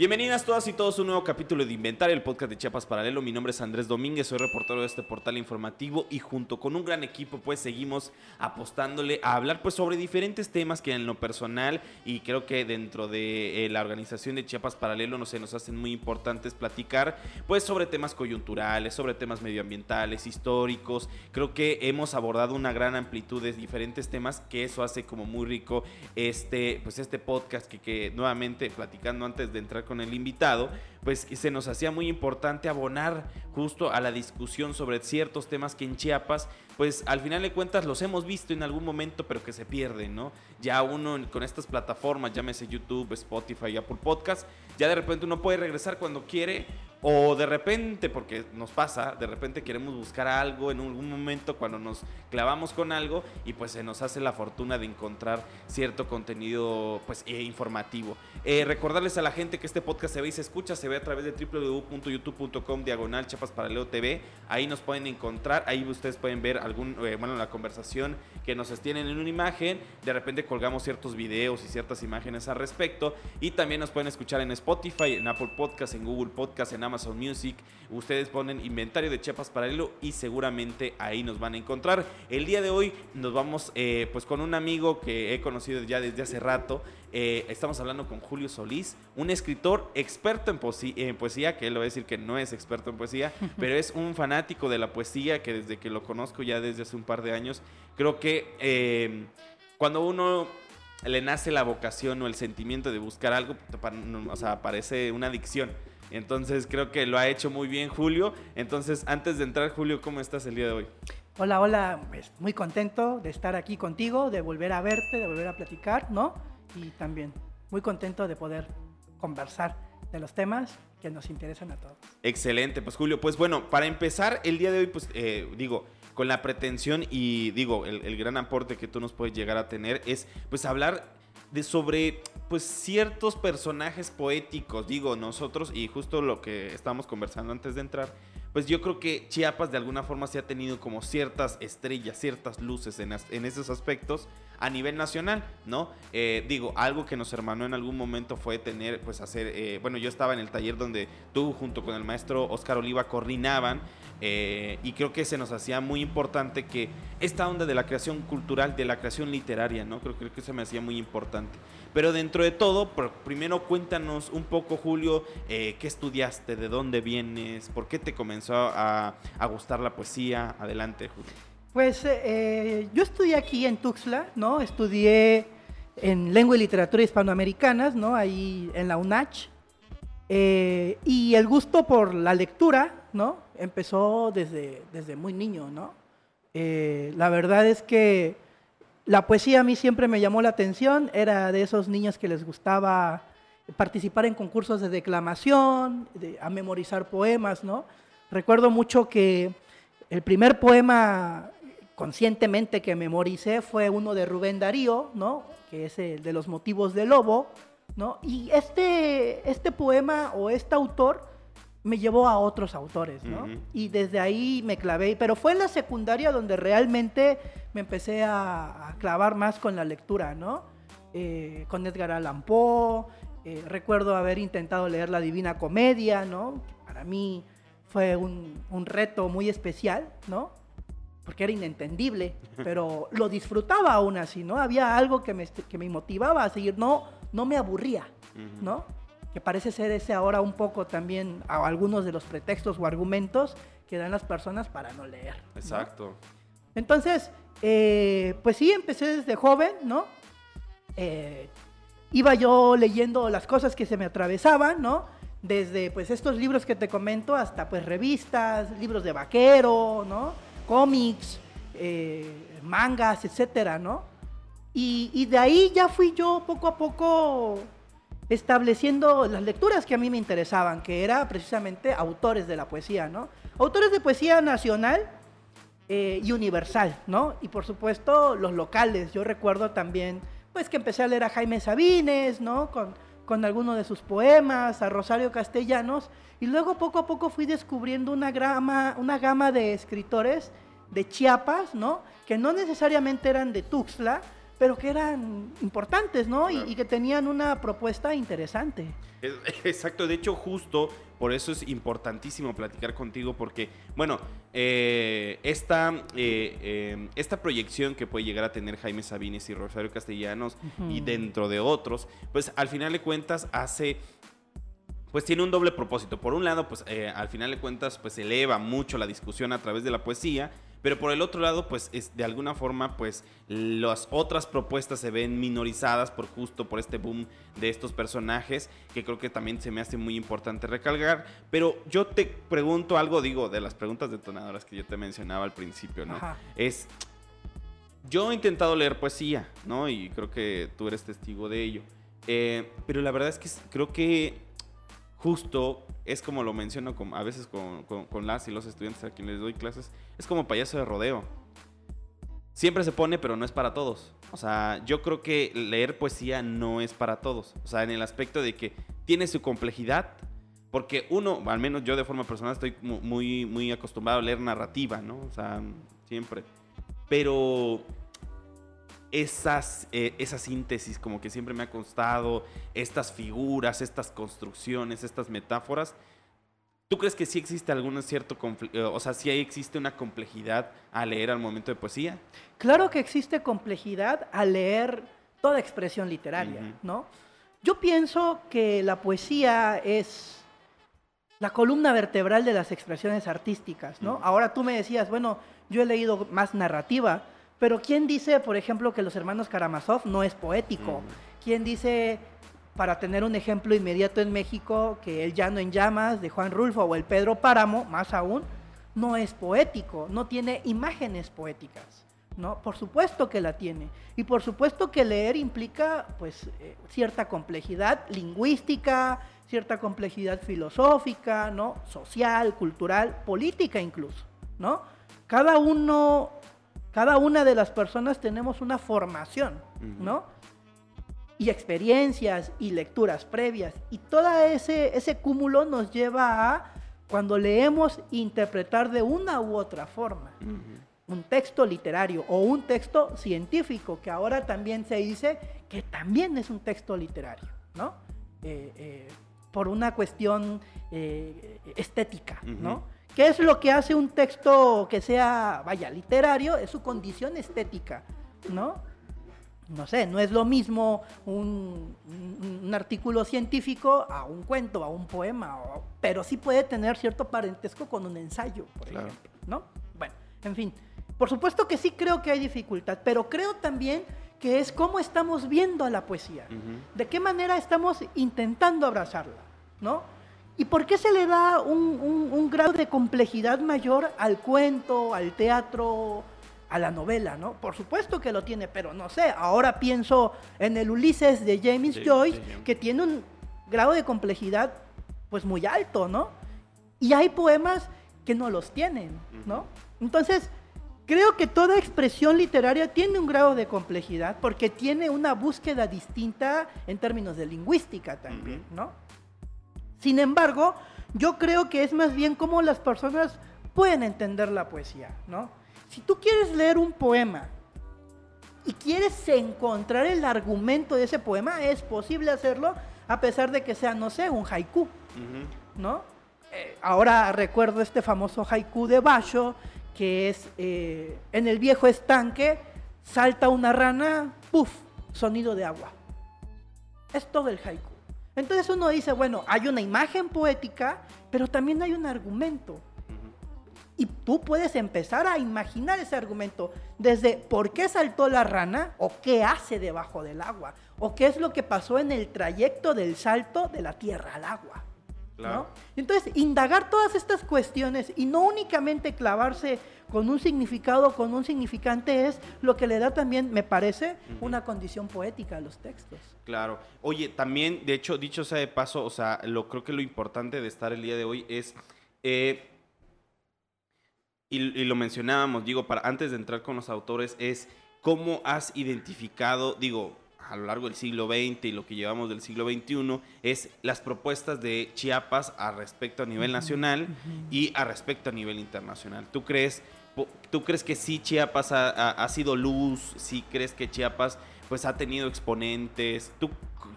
Bienvenidas todas y todos a un nuevo capítulo de Inventario, el podcast de Chiapas Paralelo. Mi nombre es Andrés Domínguez, soy reportero de este portal informativo y junto con un gran equipo pues seguimos apostándole a hablar pues sobre diferentes temas que en lo personal y creo que dentro de eh, la organización de Chiapas Paralelo no se nos hacen muy importantes platicar pues sobre temas coyunturales, sobre temas medioambientales, históricos. Creo que hemos abordado una gran amplitud de diferentes temas que eso hace como muy rico este pues este podcast que, que nuevamente platicando antes de entrar con el invitado, pues se nos hacía muy importante abonar justo a la discusión sobre ciertos temas que en Chiapas, pues al final de cuentas los hemos visto en algún momento, pero que se pierden, ¿no? Ya uno con estas plataformas, llámese YouTube, Spotify, Apple Podcast, ya de repente uno puede regresar cuando quiere o de repente, porque nos pasa, de repente queremos buscar algo en algún momento cuando nos clavamos con algo y pues se nos hace la fortuna de encontrar cierto contenido pues eh, informativo. Eh, recordarles a la gente que este podcast se ve y se escucha, se ve a través de www.youtube.com diagonal TV. Ahí nos pueden encontrar, ahí ustedes pueden ver algún, eh, bueno, la conversación que nos tienen en una imagen. De repente colgamos ciertos videos y ciertas imágenes al respecto. Y también nos pueden escuchar en Spotify, en Apple Podcast, en Google Podcast, en Amazon Music. Ustedes ponen inventario de Chiapas Paralelo y seguramente ahí nos van a encontrar. El día de hoy nos vamos eh, pues con un amigo que he conocido ya desde hace rato. Eh, estamos hablando con Julio Solís, un escritor experto en, poesía, que él va a decir que no es experto en poesía, pero es un fanático de la poesía que desde que lo conozco ya desde hace un par de años, creo que eh, cuando uno le nace la vocación o el sentimiento de buscar algo, o sea, parece una adicción. Entonces creo que lo ha hecho muy bien Julio. Entonces, antes de entrar, Julio, ¿cómo estás el día de hoy? Hola, hola, pues, muy contento de estar aquí contigo, de volver a verte, de volver a platicar, ¿no? Y también muy contento de poder conversar de los temas que nos interesan a todos. Excelente, pues Julio, pues bueno, para empezar el día de hoy, pues eh, digo, con la pretensión y digo, el, el gran aporte que tú nos puedes llegar a tener es pues hablar de sobre pues ciertos personajes poéticos, digo nosotros, y justo lo que estábamos conversando antes de entrar, pues yo creo que Chiapas de alguna forma se ha tenido como ciertas estrellas, ciertas luces en, en esos aspectos a nivel nacional, ¿no? Eh, digo, algo que nos hermanó en algún momento fue tener, pues hacer, eh, bueno, yo estaba en el taller donde tú junto con el maestro Oscar Oliva coordinaban eh, y creo que se nos hacía muy importante que esta onda de la creación cultural, de la creación literaria, ¿no? Creo, creo que se me hacía muy importante. Pero dentro de todo, primero cuéntanos un poco, Julio, qué estudiaste, de dónde vienes, por qué te comenzó a, a gustar la poesía. Adelante, Julio. Pues eh, yo estudié aquí en Tuxtla, ¿no? Estudié en lengua y literatura hispanoamericanas, ¿no? Ahí en la UNACH. Eh, y el gusto por la lectura, ¿no? Empezó desde, desde muy niño, ¿no? Eh, la verdad es que la poesía a mí siempre me llamó la atención, era de esos niños que les gustaba participar en concursos de declamación, de, a memorizar poemas, ¿no? Recuerdo mucho que el primer poema conscientemente que memoricé fue uno de Rubén Darío, ¿no? que es el de los motivos del lobo, ¿no? y este, este poema o este autor me llevó a otros autores, ¿no? Y desde ahí me clavé, pero fue en la secundaria donde realmente me empecé a, clavar más con la lectura, ¿no? Eh, con Edgar Allan Poe, eh, recuerdo haber intentado leer La Divina Comedia, ¿no? Para mí fue un, un reto muy especial, ¿no? porque era inentendible, pero lo disfrutaba aún así, ¿no? Había algo que me, que me motivaba a seguir, no, no me aburría, ¿no? Que parece ser ese ahora un poco también a algunos de los pretextos o argumentos que dan las personas para no leer. Exacto. Entonces, eh, pues sí, empecé desde joven, ¿no? Eh, iba yo leyendo las cosas que se me atravesaban, ¿no? Desde pues estos libros que te comento hasta pues revistas, libros de vaquero, ¿no? cómics, eh, mangas, etcétera, ¿no? Y, de ahí ya fui yo poco a poco estableciendo las lecturas que a mí me interesaban, que era precisamente autores de la poesía, ¿no? Autores de poesía nacional eh, y universal, ¿no? Y por supuesto los locales. Yo recuerdo también, pues que empecé a leer a Jaime Sabines, ¿no? Con, con alguno de sus poemas, a Rosario Castellanos, y luego poco a poco fui descubriendo una, grama, una gama de escritores de Chiapas, ¿no? Que no necesariamente eran de Tuxtla, pero que eran importantes, ¿no? Y, que tenían una propuesta interesante. Exacto, de hecho justo por eso es importantísimo platicar contigo porque, bueno, eh, esta, eh, eh, esta proyección que puede llegar a tener Jaime Sabines y Rosario Castellanos y dentro de otros, pues al final de cuentas hace pues tiene un doble propósito. Por un lado, pues al final de cuentas, pues eleva mucho la discusión a través de la poesía, pero por el otro lado, pues es, de alguna forma, pues las otras propuestas se ven minorizadas por justo por este boom de estos personajes, que creo que también se me hace muy importante recalcar. Pero yo te pregunto algo, digo, de las preguntas detonadoras que yo te mencionaba al principio, ¿no? Es, yo he intentado leer poesía, ¿no? Y creo que tú eres testigo de ello. Eh, pero la verdad es que creo que justo es como lo menciono a veces con, las y los estudiantes a quienes les doy clases, es como payaso de rodeo. Siempre se pone, pero no es para todos. O sea, yo creo que leer poesía no es para todos. O sea, en el aspecto de que tiene su complejidad, porque uno, al menos yo de forma personal, estoy muy, muy acostumbrado a leer narrativa, ¿no? O sea, siempre. Pero esas, eh, esa síntesis como que siempre me ha costado, estas figuras, estas construcciones, estas metáforas. ¿Tú crees que sí existe algún cierto, eh, o sea, sí existe una complejidad al leer al momento de poesía? Claro que existe complejidad al leer toda expresión literaria, ¿no? Yo pienso que la poesía es la columna vertebral de las expresiones artísticas, ¿no? Ahora tú me decías, bueno, yo he leído más narrativa, pero ¿quién dice, por ejemplo, que los hermanos Karamazov no es poético? ¿Quién dice, para tener un ejemplo inmediato en México, que El Llano en Llamas de Juan Rulfo o El Pedro Páramo, más aún, no es poético, no tiene imágenes poéticas? ¿No? Por supuesto que la tiene. Y por supuesto que leer implica pues eh, cierta complejidad lingüística, cierta complejidad filosófica, ¿no? social, cultural, política incluso, ¿no? Cada uno cada una de las personas tenemos una formación, ¿no? Y experiencias y lecturas previas. Y todo ese, ese cúmulo nos lleva a, cuando leemos, interpretar de una u otra forma. Un texto literario o un texto científico, que ahora también se dice que también es un texto literario, ¿no? Eh, eh, por una cuestión eh, estética, ¿no? ¿Qué es lo que hace un texto que sea, vaya, literario? Es su condición estética, ¿no? No sé, no es lo mismo un, artículo científico a un cuento, a un poema, pero sí puede tener cierto parentesco con un ensayo, por ejemplo, ¿no? Bueno, en fin, por supuesto que sí creo que hay dificultad, pero creo también que es cómo estamos viendo a la poesía, de qué manera estamos intentando abrazarla, ¿no? ¿Y por qué se le da un, grado de complejidad mayor al cuento, al teatro, a la novela, ¿no? Por supuesto que lo tiene, pero no sé, ahora pienso en el Ulises de James Joyce, que tiene un grado de complejidad pues muy alto, ¿no? Y hay poemas que no los tienen, ¿no? Entonces, creo que toda expresión literaria tiene un grado de complejidad porque tiene una búsqueda distinta en términos de lingüística también, ¿no? Sin embargo, yo creo que es más bien cómo las personas pueden entender la poesía, ¿no? Si tú quieres leer un poema y quieres encontrar el argumento de ese poema, es posible hacerlo a pesar de que sea, no sé, un haiku, ¿no? Eh, ahora recuerdo este famoso haiku de Basho, que es eh, en el viejo estanque, salta una rana, puff, sonido de agua. Es todo el haiku. Entonces uno dice, bueno, hay una imagen poética, pero también hay un argumento. Y tú puedes empezar a imaginar ese argumento desde por qué saltó la rana o qué hace debajo del agua o qué es lo que pasó en el trayecto del salto de la tierra al agua. Entonces, indagar todas estas cuestiones y no únicamente clavarse con un significado, con un significante, es lo que le da también, me parece, una condición poética a los textos. Claro. Oye, también, de hecho, dicho sea de paso, o sea, lo creo que lo importante de estar el día de hoy es. Eh, y, y, lo mencionábamos, digo, para antes de entrar con los autores, es cómo has identificado, digo, a lo largo del siglo XX y lo que llevamos del siglo XXI es las propuestas de Chiapas a respecto a nivel nacional y a respecto a nivel internacional. ¿Tú crees, tú crees que sí Chiapas ha, sido luz? ¿Sí crees que Chiapas pues ha tenido exponentes? ¿Tú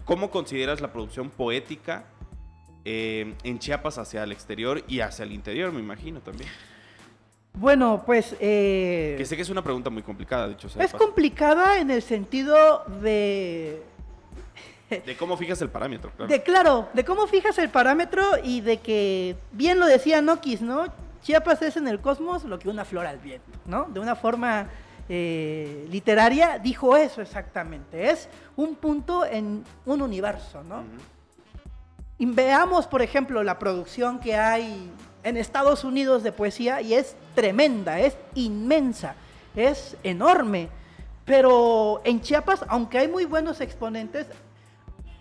cómo consideras la producción poética eh, en Chiapas hacia el exterior y hacia el interior, me imagino también? Bueno, pues... Eh, que sé que es una pregunta muy complicada, de hecho. Es complicada en el sentido de... De cómo fijas el parámetro, claro. De, claro, de cómo fijas el parámetro y de que, bien lo decía Nokis, ¿no? Chiapas es en el cosmos lo que una flor al viento, ¿no? De una forma eh, literaria dijo eso exactamente. Es un punto en un universo, ¿no? Y veamos, por ejemplo, la producción que hay en Estados Unidos de poesía y es tremenda, es inmensa, es enorme. Pero en Chiapas, aunque hay muy buenos exponentes,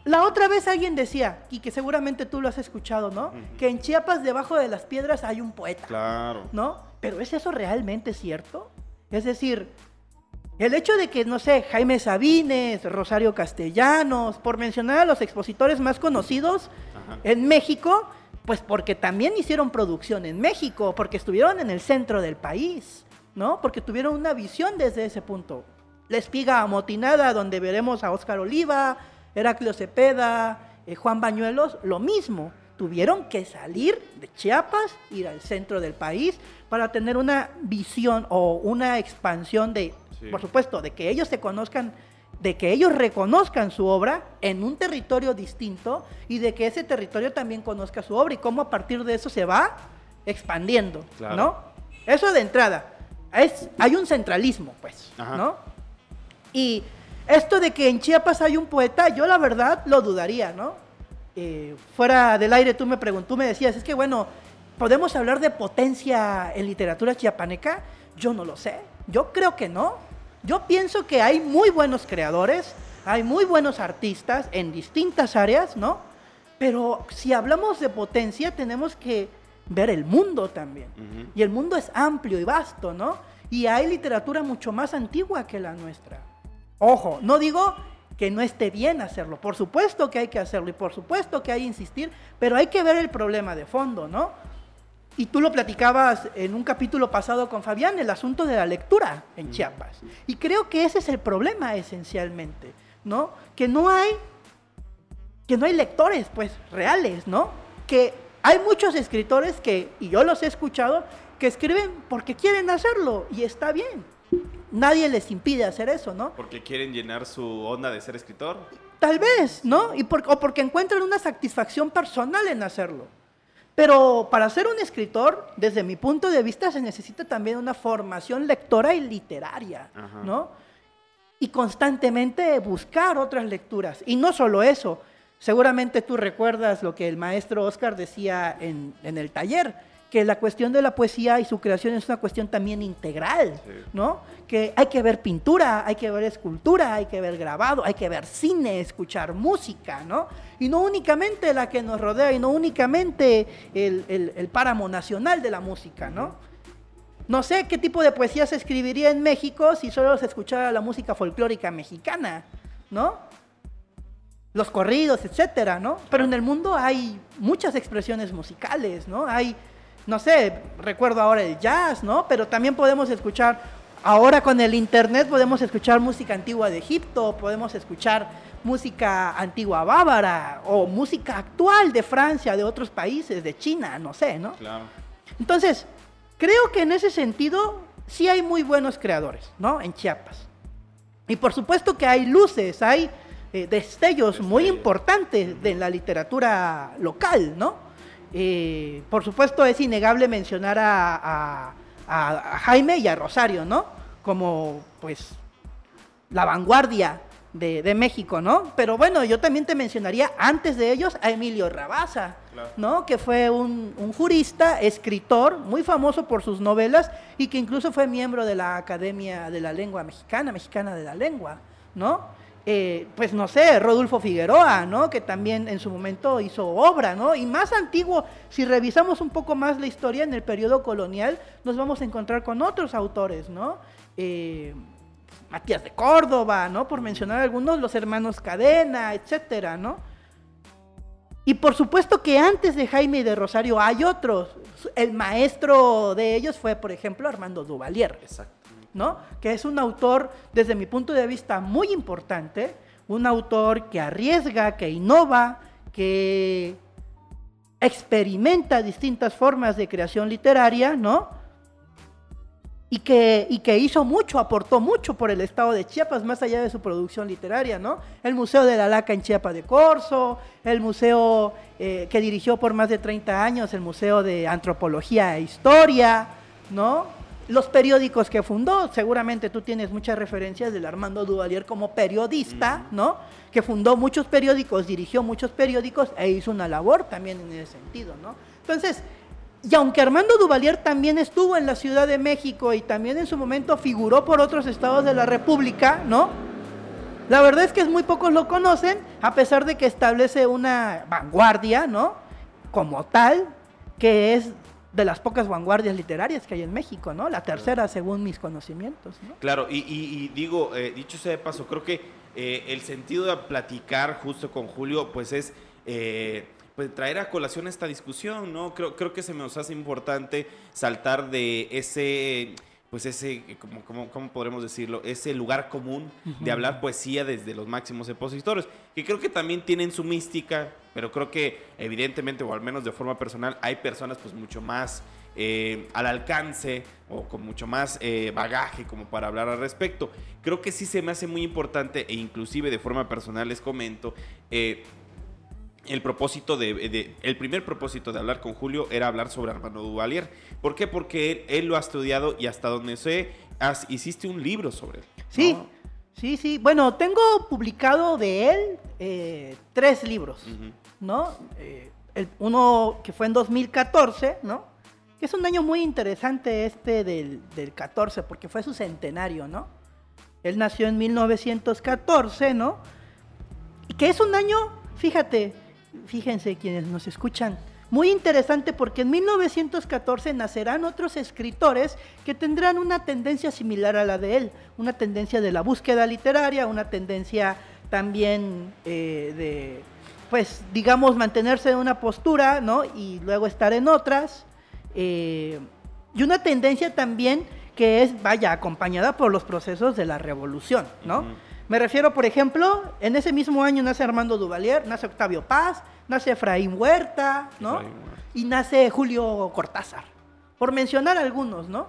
la otra vez alguien decía, y que seguramente tú lo has escuchado, ¿no? Que en Chiapas, debajo de las piedras, hay un poeta. Claro. ¿No? Pero ¿es eso realmente cierto? Es decir, el hecho de que, no sé, Jaime Sabines, Rosario Castellanos, por mencionar a los expositores más conocidos en México, pues porque también hicieron producción en México, porque estuvieron en el centro del país, ¿no? Porque tuvieron una visión desde ese punto. La espiga amotinada, donde veremos a Óscar Oliva, Heraclio Cepeda, eh, Juan Bañuelos, lo mismo. Tuvieron que salir de Chiapas, ir al centro del país, para tener una visión o una expansión de, por supuesto, de que ellos se conozcan de que ellos reconozcan su obra en un territorio distinto y de que ese territorio también conozca su obra y cómo a partir de eso se va expandiendo, ¿no? Eso de entrada. Es, hay un centralismo, pues, ¿no? Y esto de que en Chiapas hay un poeta, yo la verdad lo dudaría, ¿no? Eh, fuera del aire tú me preguntó, me decías, es que bueno, ¿podemos hablar de potencia en literatura chiapaneca? Yo no lo sé, yo creo que no, yo pienso que hay muy buenos creadores, hay muy buenos artistas en distintas áreas, ¿no? Pero si hablamos de potencia, tenemos que ver el mundo también. Y el mundo es amplio y vasto, ¿no? Y hay literatura mucho más antigua que la nuestra. Ojo, no digo que no esté bien hacerlo. Por supuesto que hay que hacerlo y por supuesto que hay que insistir, pero hay que ver el problema de fondo, ¿no? Y tú lo platicabas en un capítulo pasado con Fabián, el asunto de la lectura en Chiapas. Y creo que ese es el problema esencialmente, ¿no? Que no hay, que no hay lectores, pues, reales, ¿no? Que hay muchos escritores que, y yo los he escuchado, que escriben porque quieren hacerlo y está bien. Nadie les impide hacer eso, ¿no? Porque quieren llenar su onda de ser escritor. Tal vez, ¿no? Y o porque encuentran una satisfacción personal en hacerlo. Pero para ser un escritor, desde mi punto de vista, se necesita también una formación lectora y literaria, ¿no? Y constantemente buscar otras lecturas. Y no solo eso, seguramente tú recuerdas lo que el maestro Oscar decía en, en el taller, que la cuestión de la poesía y su creación es una cuestión también integral, ¿no? Que hay que ver pintura, hay que ver escultura, hay que ver grabado, hay que ver cine, escuchar música, ¿no? Y no únicamente la que nos rodea y no únicamente el, páramo nacional de la música, ¿no? No sé qué tipo de poesía se escribiría en México si solo se escuchara la música folclórica mexicana, ¿no? Los corridos, etcétera, ¿no? Pero en el mundo hay muchas expresiones musicales, ¿no? Hay no sé, recuerdo ahora el jazz, ¿no? Pero también podemos escuchar, ahora con el internet podemos escuchar música antigua de Egipto, podemos escuchar música antigua bávara o música actual de Francia, de otros países, de China, no sé, ¿no? Claro. Entonces, creo que en ese sentido sí hay muy buenos creadores, ¿no? En Chiapas. Y por supuesto que hay luces, hay eh, destellos muy importantes de la literatura local, ¿no? Eh, por supuesto, es innegable mencionar a, Jaime y a Rosario, ¿no? Como, pues, la vanguardia de, México, ¿no? Pero bueno, yo también te mencionaría antes de ellos a Emilio Rabaza, ¿no? Que fue un, un, jurista, escritor, muy famoso por sus novelas y que incluso fue miembro de la Academia de la Lengua Mexicana, Mexicana de la Lengua, ¿no? Eh, pues no sé, Rodolfo Figueroa, ¿no? Que también en su momento hizo obra, ¿no? Y más antiguo, si revisamos un poco más la historia en el periodo colonial, nos vamos a encontrar con otros autores, ¿no? Eh, Matías de Córdoba, ¿no? Por mencionar algunos, los hermanos Cadena, etcétera, ¿no? Y por supuesto que antes de Jaime y de Rosario hay otros. El maestro de ellos fue, por ejemplo, Armando Duvalier. ¿No? Que es un autor, desde mi punto de vista, muy importante, un autor que arriesga, que innova, que experimenta distintas formas de creación literaria, ¿no? y que, y que hizo mucho, aportó mucho por el estado de Chiapas, más allá de su producción literaria, ¿no? El Museo de la Laca en Chiapas de Corzo, el museo eh, que dirigió por más de 30 años, el Museo de Antropología e Historia, ¿no? Los periódicos que fundó, seguramente tú tienes muchas referencias del Armando Duvalier como periodista, ¿no? Que fundó muchos periódicos, dirigió muchos periódicos e hizo una labor también en ese sentido, ¿no? Entonces, y aunque Armando Duvalier también estuvo en la Ciudad de México y también en su momento figuró por otros estados de la República, ¿no? La verdad es que es muy pocos lo conocen, a pesar de que establece una vanguardia, ¿no? Como tal, que es de las pocas vanguardias literarias que hay en México, ¿no? La tercera, según mis conocimientos, ¿no? Claro, y, digo, eh, dicho sea de paso, creo que eh, el sentido de platicar justo con Julio, pues es... Eh, pues, traer a colación esta discusión, ¿no? Creo, creo que se nos hace importante saltar de ese pues ese, como, ¿cómo podremos decirlo? Ese lugar común de hablar poesía desde los máximos expositores, que creo que también tienen su mística, pero creo que evidentemente, o al menos de forma personal, hay personas pues mucho más eh, al alcance o con mucho más eh, bagaje como para hablar al respecto. Creo que sí se me hace muy importante e inclusive de forma personal les comento, eh, el propósito de, el primer propósito de hablar con Julio era hablar sobre Armando Duvalier. ¿Por qué? Porque él, lo ha estudiado y hasta donde sé, hiciste un libro sobre él. Sí, sí, sí. Bueno, tengo publicado de él eh, tres libros, ¿no? Eh, el, uno que fue en 2014, ¿no? Que es un año muy interesante este del, del 14, porque fue su centenario, ¿no? Él nació en 1914, ¿no? Y que es un año, fíjate, fíjense quienes nos escuchan, muy interesante porque en 1914 nacerán otros escritores que tendrán una tendencia similar a la de él, una tendencia de la búsqueda literaria, una tendencia también eh, de, pues, digamos, mantenerse en una postura, ¿no? Y luego estar en otras. Eh, y una tendencia también que es, vaya, acompañada por los procesos de la revolución, ¿no? Me refiero, por ejemplo, en ese mismo año nace Armando Duvalier, nace Octavio Paz, nace Efraín Huerta, ¿no? Y nace Julio Cortázar, por mencionar algunos, ¿no?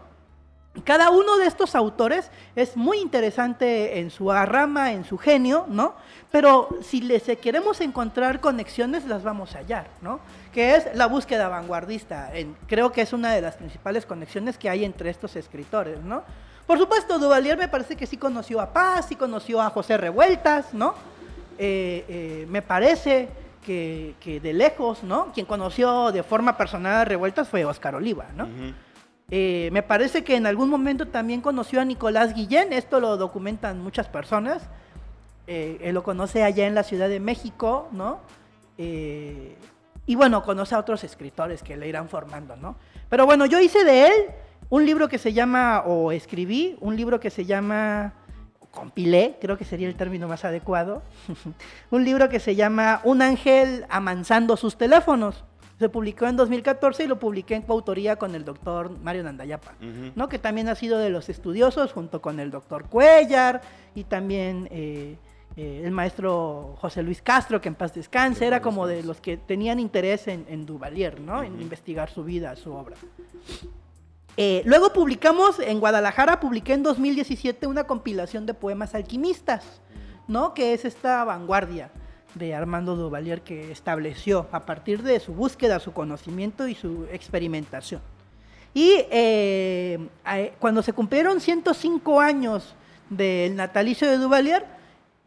Cada uno de estos autores es muy interesante en su rama, en su genio, ¿no? Pero si les queremos encontrar conexiones, las vamos a hallar, ¿no? Que es la búsqueda vanguardista. creo que es una de las principales conexiones que hay entre estos escritores, ¿no? Por supuesto, Duvalier me parece que sí conoció a Paz, sí conoció a José Revueltas, ¿no? Eh, eh, me parece que, de lejos, ¿no? Quien conoció de forma personal a Revueltas fue Oscar Oliva, ¿no? Eh, me parece que en algún momento también conoció a Nicolás Guillén, esto lo documentan muchas personas. él lo conoce allá en la Ciudad de México, ¿no? y bueno, conoce a otros escritores que le irán formando, ¿no? Pero bueno, yo hice de él un libro que se llama, o escribí, un libro que se llama, compilé, creo que sería el término más adecuado, un libro que se llama Un ángel amansando sus teléfonos. Se publicó en 2014 y lo publiqué en coautoría con el doctor Mario Nandayapa, ¿no? que también ha sido de los estudiosos junto con el doctor Cuellar y también eh, eh, el maestro José Luis Castro, que en paz descanse, era como de los que tenían interés en, Duvalier, ¿no? en investigar su vida, su obra. Eh, luego publicamos, en Guadalajara publiqué en 2017 una compilación de poemas alquimistas, ¿no? Que es esta vanguardia de Armando Duvalier que estableció a partir de su búsqueda, su conocimiento y su experimentación. Y eh, cuando se cumplieron 105 años del natalicio de Duvalier,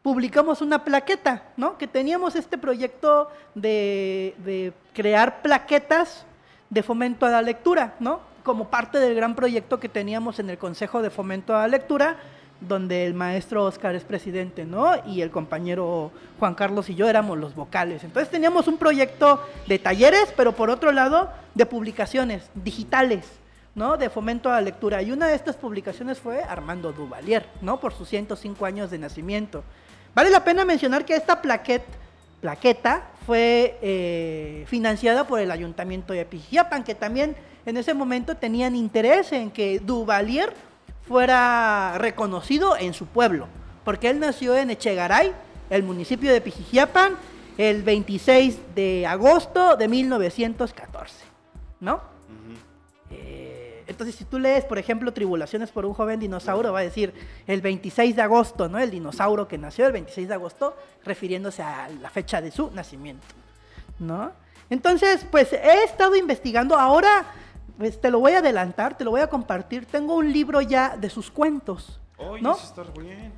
publicamos una plaqueta, ¿no? Que teníamos este proyecto de, de crear plaquetas de fomento a la lectura, ¿no? Como parte del gran proyecto que teníamos en el Consejo de Fomento a la Lectura, donde el maestro Oscar es presidente, ¿no? Y el compañero Juan Carlos y yo éramos los vocales. Entonces teníamos un proyecto de talleres, pero por otro lado, de publicaciones digitales, ¿no? De fomento a la lectura. Y una de estas publicaciones fue Armando Duvalier, ¿no? Por sus 105 años de nacimiento. Vale la pena mencionar que esta plaqueta, plaqueta fue eh, financiada por el Ayuntamiento de Pijiapan, que también en ese momento tenían interés en que Duvalier fuera reconocido en su pueblo, porque él nació en Echegaray, el municipio de Pijijiapan, el 26 de agosto de 1914, ¿no? Entonces, si tú lees, por ejemplo, Tribulaciones por un joven dinosaurio, va a decir el 26 de agosto, ¿no? El dinosaurio que nació el 26 de agosto, refiriéndose a la fecha de su nacimiento, ¿no? Entonces, pues he estado investigando. Ahora, pues te lo voy a adelantar, te lo voy a compartir. Tengo un libro ya de sus cuentos. ¿No?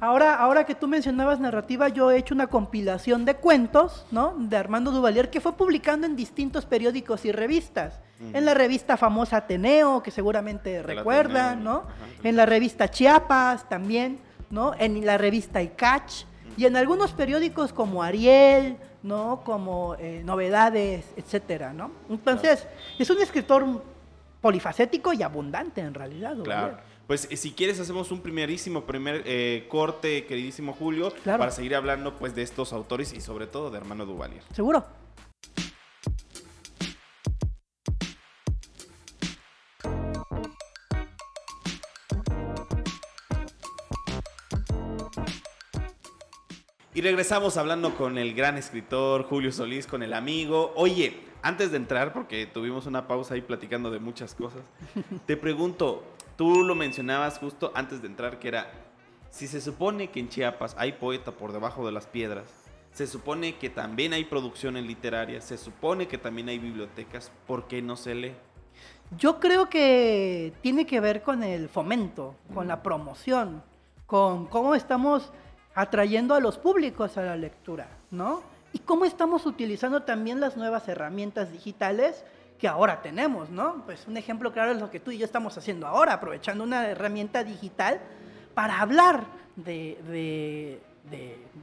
Ahora, ahora que tú mencionabas narrativa, yo he hecho una compilación de cuentos, ¿no? De Armando Duvalier que fue publicando en distintos periódicos y revistas. En la revista famosa Ateneo, que seguramente recuerdan, ¿no? En la revista Chiapas también, ¿no? En la revista Icach y en algunos periódicos como Ariel, ¿no? Como eh, Novedades, etcétera, ¿no? Entonces, es un escritor polifacético y abundante en realidad. Claro. Pues eh, si quieres hacemos un primerísimo primer eh, corte, queridísimo Julio, para seguir hablando pues de estos autores y sobre todo de Hermano Duvalier. Seguro. Y regresamos hablando con el gran escritor Julio Solís, con el amigo. Oye, antes de entrar, porque tuvimos una pausa ahí platicando de muchas cosas, te pregunto, tú lo mencionabas justo antes de entrar, que era, si se supone que en Chiapas hay poeta por debajo de las piedras, se supone que también hay producciones literarias, se supone que también hay bibliotecas, ¿por qué no se lee? Yo creo que tiene que ver con el fomento, con la promoción, con cómo estamos atrayendo a los públicos a la lectura, ¿no? Y cómo estamos utilizando también las nuevas herramientas digitales que ahora tenemos, ¿no? Pues un ejemplo claro es lo que tú y yo estamos haciendo ahora, aprovechando una herramienta digital para hablar de,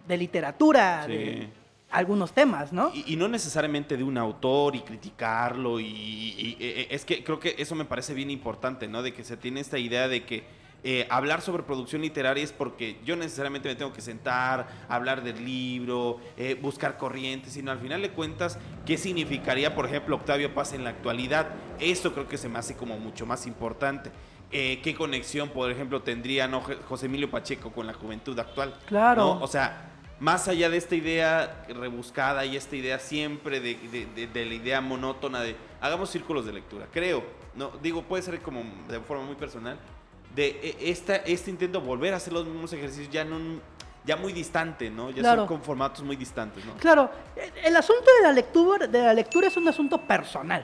de, literatura, de algunos temas, ¿no? Y, no necesariamente de un autor y criticarlo, y, y, es que creo que eso me parece bien importante, ¿no? De que se tiene esta idea de que eh, hablar sobre producción literaria es porque yo necesariamente me tengo que sentar, hablar del libro, eh, buscar corrientes, sino al final de cuentas, ¿qué significaría, por ejemplo, Octavio Paz en la actualidad? Eso creo que se me hace como mucho más importante. Eh, ¿Qué conexión, por ejemplo, tendría José Emilio Pacheco con la juventud actual? Claro. O sea, más allá de esta idea rebuscada y esta idea siempre de, de, la idea monótona de hagamos círculos de lectura, creo, no digo, puede ser como de forma muy personal, de e, esta, este intento volver a hacer los mismos ejercicios ya no ya muy distante, ¿no? Ya son con formatos muy distantes, ¿no? Claro, el asunto de la lectura, de la lectura es un asunto personal,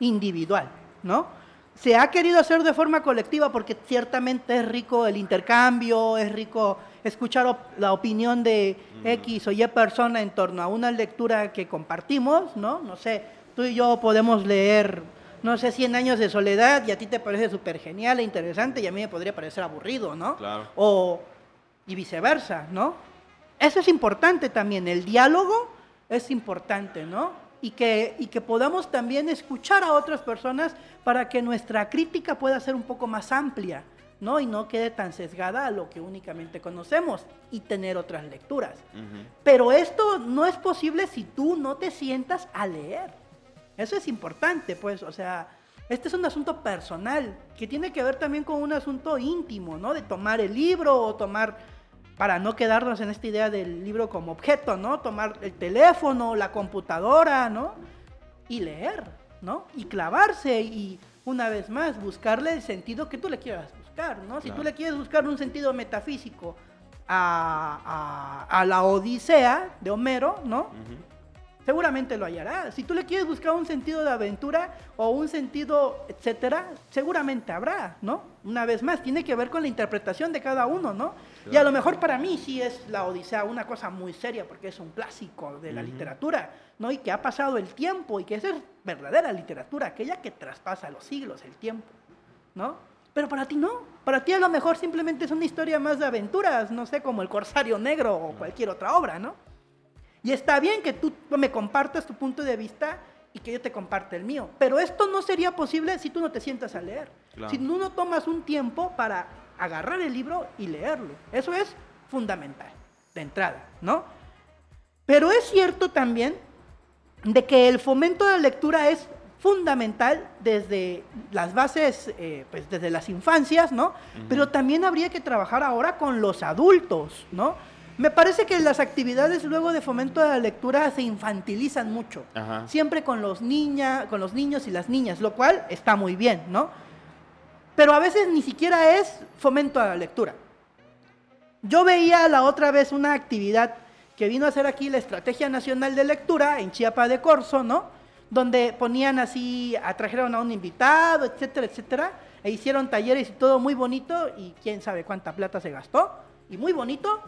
individual, ¿no? Se ha querido hacer de forma colectiva porque ciertamente es rico el intercambio, es rico escuchar la opinión de X o Y persona en torno a una lectura que compartimos, ¿no? No sé, tú y yo podemos leer no sé, 100 años de soledad y a ti te parece súper genial e interesante y a mí me podría parecer aburrido, ¿no? Claro. O, y viceversa, ¿no? Eso es importante también, el diálogo es importante, ¿no? Y que, y que podamos también escuchar a otras personas para que nuestra crítica pueda ser un poco más amplia, ¿no? Y no quede tan sesgada a lo que únicamente conocemos y tener otras lecturas. Pero esto no es posible si tú no te sientas a leer. Eso es importante, pues, o sea, este es un asunto personal que tiene que ver también con un asunto íntimo, ¿no? De tomar el libro o tomar, para no quedarnos en esta idea del libro como objeto, ¿no? Tomar el teléfono, la computadora, ¿no? Y leer, ¿no? Y clavarse y una vez más buscarle el sentido que tú le quieras buscar, ¿no? Si tú le quieres buscar un sentido metafísico a, la Odisea de Homero, ¿no? Seguramente lo hallará. Si tú le quieres buscar un sentido de aventura o un sentido, etcétera, seguramente habrá, ¿no? Una vez más, tiene que ver con la interpretación de cada uno, ¿no? Y a lo mejor para mí sí es la Odisea una cosa muy seria porque es un clásico de la literatura, ¿no? Y que ha pasado el tiempo y que esa es verdadera literatura, aquella que traspasa los siglos, el tiempo, ¿no? Pero para ti no, para ti a lo mejor simplemente es una historia más de aventuras, no sé, como El Corsario Negro o cualquier otra obra, ¿no? Y está bien que tú me compartas tu punto de vista y que yo te comparte el mío. Pero esto no sería posible si tú no te sientas a leer. Claro. Si tú no tomas un tiempo para agarrar el libro y leerlo. Eso es fundamental, de entrada, ¿no? Pero es cierto también de que el fomento de la lectura es fundamental desde las bases, eh, pues desde las infancias, ¿no? Pero también habría que trabajar ahora con los adultos, ¿no? Me parece que las actividades luego de fomento de la lectura se infantilizan mucho. Ajá. Siempre con los, niña, con los niños y las niñas, lo cual está muy bien, ¿no? Pero a veces ni siquiera es fomento a la lectura. Yo veía la otra vez una actividad que vino a hacer aquí la Estrategia Nacional de Lectura en Chiapa de Corzo, ¿no? Donde ponían así, atrajeron a un invitado, etcétera, etcétera, e hicieron talleres y todo muy bonito, y quién sabe cuánta plata se gastó, y muy bonito.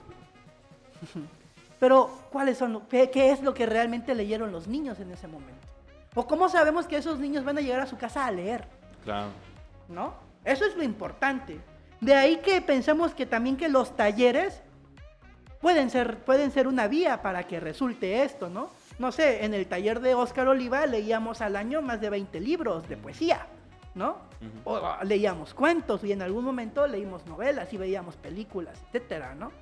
Pero, ¿cuáles son, qué, qué es lo que realmente leyeron los niños en ese momento? ¿O cómo sabemos que esos niños van a llegar a su casa a leer? Claro. ¿no? Eso es lo importante. De ahí que pensamos que también que los talleres pueden ser, pueden ser una vía para que resulte esto, ¿no? No sé, en el taller de Óscar Oliva leíamos al año más de 20 libros de poesía, ¿no? O ah, leíamos cuentos y en algún momento leímos novelas y veíamos películas, etcétera, ¿no?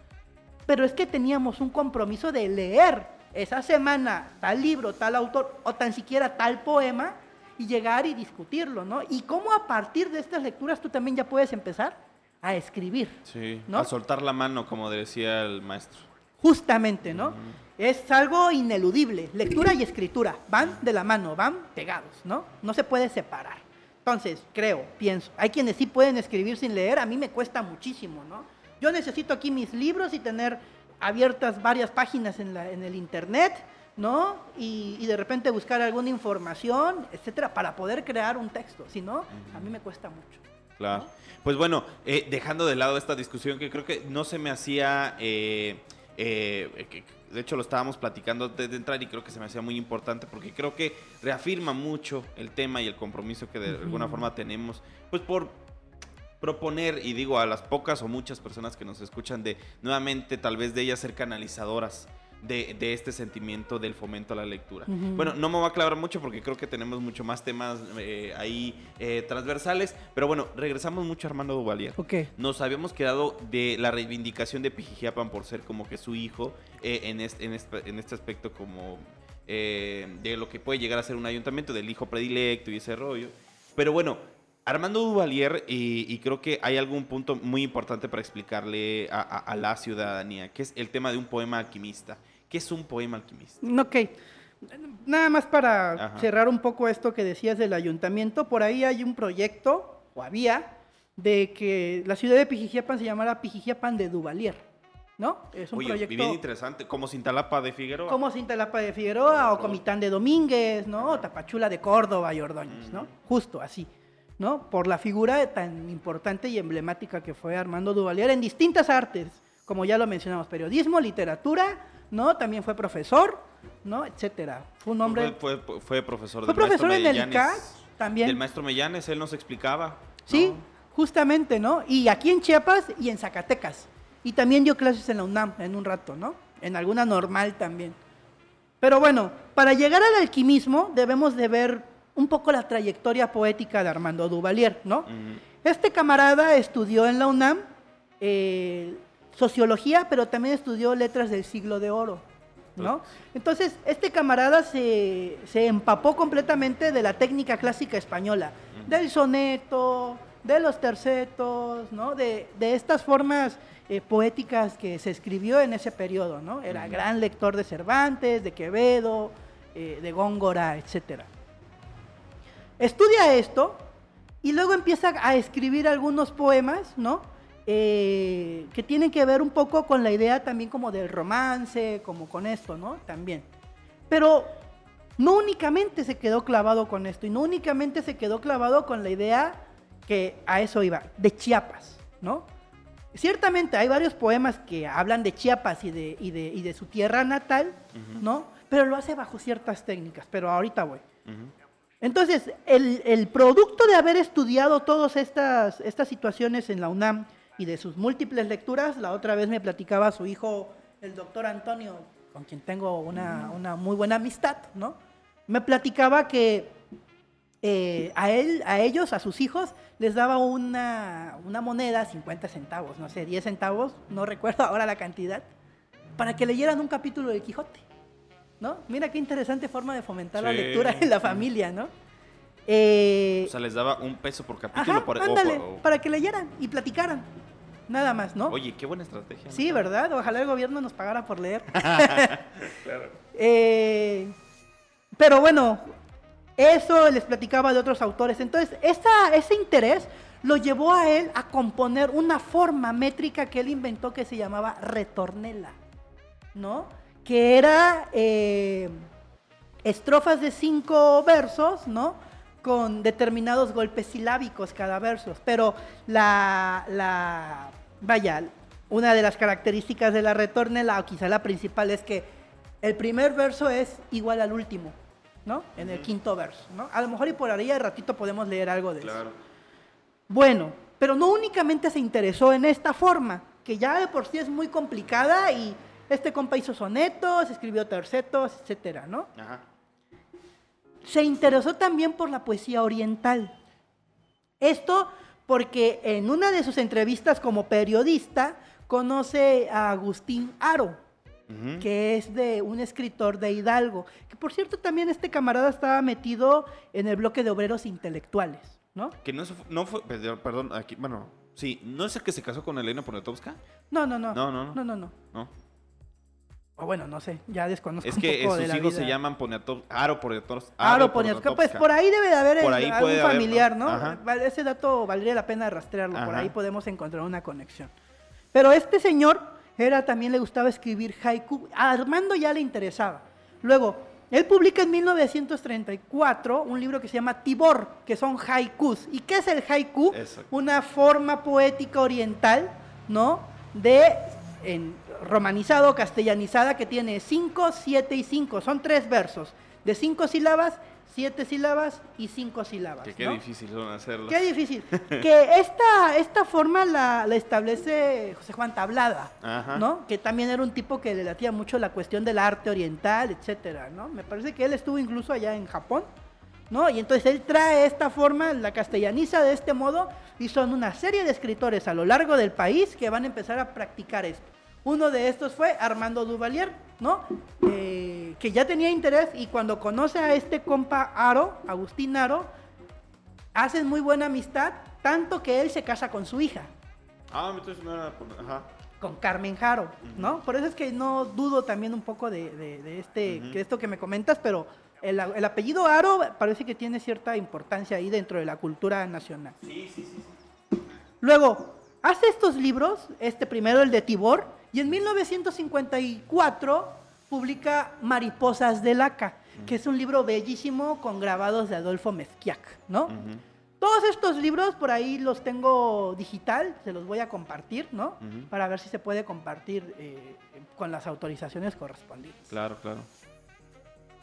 Pero es que teníamos un compromiso de leer esa semana tal libro, tal autor o tan siquiera tal poema y llegar y discutirlo, ¿no? Y cómo a partir de estas lecturas tú también ya puedes empezar a escribir, Sí. ¿No? A soltar la mano, como decía el maestro. justamente, ¿no? Es algo ineludible. Lectura y escritura van de la mano, van pegados, ¿no? No se puede separar. Entonces, creo, pienso, hay quienes sí pueden escribir sin leer, a mí me cuesta muchísimo, ¿no? Yo necesito aquí mis libros y tener abiertas varias páginas en, la- en el internet, ¿no? Y, y de repente buscar alguna información, etcétera, para poder crear un texto. Si no, a mí me cuesta mucho. Claro. Pues bueno, eh, dejando de lado esta discusión que creo que no se me hacía, eh, eh, que- de hecho lo estábamos platicando antes de entrar y creo que se me hacía muy importante porque creo que reafirma mucho el tema y el compromiso que de alguna forma tenemos, pues por proponer, y digo a las pocas o muchas personas que nos escuchan, de nuevamente tal vez de ellas ser canalizadoras. De, de este sentimiento del fomento a la lectura. Bueno, no me voy a aclarar mucho porque creo que tenemos mucho más temas eh, ahí eh, transversales. Pero bueno, regresamos mucho a Armando Duvalier. Ok. Nos habíamos quedado de la reivindicación de Pijijiapan por ser como que su hijo eh, en, este, en, este, en este aspecto como de lo que puede llegar a ser un ayuntamiento, del hijo predilecto y ese rollo. Pero bueno, Armando Duvalier, y, y creo que hay algún punto muy importante para explicarle a, a- a la ciudadanía, que es el tema de un poema alquimista. ¿Qué es un poema alquimista? Ok. Nada más para Ajá. cerrar un poco esto que decías del ayuntamiento, por ahí hay un proyecto, o había, de que la ciudad de Pijijiapan se llamara Pijijiapan de Duvalier, ¿no? Es un Oye, proyecto bien interesante, como Cintalapa de Figueroa. como Cintalapa de Figueroa o Comitán de Domínguez, ¿no? O Tapachula de Córdoba y Ordóñez, ¿no? Justo así, ¿no? Por la figura tan importante y emblemática que fue Armando Duvalier en distintas artes, como ya lo mencionamos, periodismo, literatura, ¿no? También fue profesor, ¿no? Etcétera. Fue un hombre... Fue, fue- fue profesor Fue maestro profesor en el. ICAC también. Del maestro Mellanes, él nos explicaba. Sí, ¿no? justamente, ¿no? Y aquí en Chiapas y en Zacatecas. Y también dio clases en la UNAM en un rato, ¿no? En alguna normal también. Pero bueno, para llegar al alquimismo debemos de ver un poco la trayectoria poética de Armando Duvalier, ¿no? Este camarada estudió en la UNAM eh, sociología, pero también estudió letras del siglo de oro, ¿no? Entonces, este camarada se, se empapó completamente de la técnica clásica española, del soneto, de los tercetos, ¿no? De, de estas formas eh, poéticas que se escribió en ese periodo, ¿no? Era gran lector de Cervantes, de Quevedo, eh, de Góngora, etcétera. Estudia esto y luego empieza a escribir algunos poemas, ¿no? Eh, que tienen que ver un poco con la idea también como del romance, como con esto, ¿no? También. Pero no únicamente se quedó clavado con esto y no únicamente se quedó clavado con la idea que a eso iba, de Chiapas, ¿no? Ciertamente hay varios poemas que hablan de Chiapas y de, y de, y de su tierra natal. ¿no? Pero lo hace bajo ciertas técnicas, pero ahorita voy. Ujú. Entonces, el, el producto de haber estudiado todas estas, estas situaciones en la UNAM y de sus múltiples lecturas, la otra vez me platicaba su hijo, el doctor Antonio, con quien tengo una, una muy buena amistad, ¿no? me platicaba que eh, a él, a ellos, a sus hijos, les daba una, una moneda, 50 centavos, no sé, 10 centavos, no recuerdo ahora la cantidad, para que leyeran un capítulo de Quijote. ¿No? Mira qué interesante forma de fomentar la lectura en la familia, ¿no? Eh, O sea, les daba un peso por capítulo. ajá, por- o ándale, o- para que leyeran y platicaran. Nada más, ¿no? Oye, qué buena estrategia. Sí, ¿verdad? Ojalá el gobierno nos pagara por leer. Claro. Eh, pero bueno, eso les platicaba de otros autores. Entonces, esa- ese interés lo llevó a él a componer una forma métrica que él inventó que se llamaba retornela, ¿no? Que era eh, estrofas de cinco versos, ¿no? Con determinados golpes silábicos cada verso. Pero la, la, vaya, una de las características de la retornela, o quizá la principal, es que el primer verso es igual al último, ¿no? En el quinto verso, ¿no? A lo mejor y por ahí de ratito podemos leer algo de eso. Claro. Bueno, pero no únicamente se interesó en esta forma, que ya de por sí es muy complicada y este compa hizo sonetos, escribió tercetos, etcétera, ¿no? Ajá. Se interesó también por la poesía oriental. Esto porque en una de sus entrevistas como periodista conoce a Agustín Aro, que es de un escritor de Hidalgo, que por cierto también este camarada estaba metido en el bloque de obreros intelectuales, ¿no? Que no, no fue, perdón, perdón, aquí, bueno, sí, ¿no es el que se casó con Elena Poniatowska? No, no, no. No, no, no. No, no, no. No. O bueno, no sé, ya desconozco Es un que poco sus de la hijos se llaman Poniatowska, Aro Poniatowska. Aro Poniatowska. Pues por ahí debe de haber Por el- ahí algún puede haber, familiar, ¿no? Ese dato valdría la pena rastrearlo, por ahí podemos encontrar una conexión. Pero este señor era también le gustaba escribir haiku, a Armando ya le interesaba. Luego, él publica en 1934 un libro que se llama Tibor, que son haikus. ¿Y qué es el haiku? Exacto. Una forma poética oriental, ¿no? De en romanizado, castellanizada, que tiene 5, 7 y 5. Son tres versos, de cinco sílabas, siete sílabas y cinco sílabas. Que qué ¿no? difícil son hacerlo. Qué difícil. que esta, esta forma la, la establece José Juan Tablada, Ajá. ¿no? Que también era un tipo que le latía mucho la cuestión del arte oriental, etcétera, ¿no? Me parece que él estuvo incluso allá en Japón, ¿no? Y entonces él trae esta forma, la castellaniza de este modo, y son una serie de escritores a lo largo del país que van a empezar a practicar esto. Uno de estos fue Armando Duvalier, ¿no? Eh, que ya tenía interés y cuando conoce a este compa Aro, Agustín Aro, hacen muy buena amistad, tanto que él se casa con su hija, Ah, entonces no era. por- Ajá. con Carmen Jaro, ¿no? Por eso es que no dudo también un poco de, de- de este, que esto que me comentas, pero el, el apellido Aro parece que tiene cierta importancia ahí dentro de la cultura nacional. Sí, sí, sí. Luego, hace estos libros, este primero el de Tibor, y en 1954 publica Mariposas de Laca, que es un libro bellísimo con grabados de Adolfo Mezquiac, ¿no? Ujú. Todos estos libros por ahí los tengo digital, se los voy a compartir, ¿no? Ujú. Para ver si se puede compartir eh, con las autorizaciones correspondientes. Claro, claro.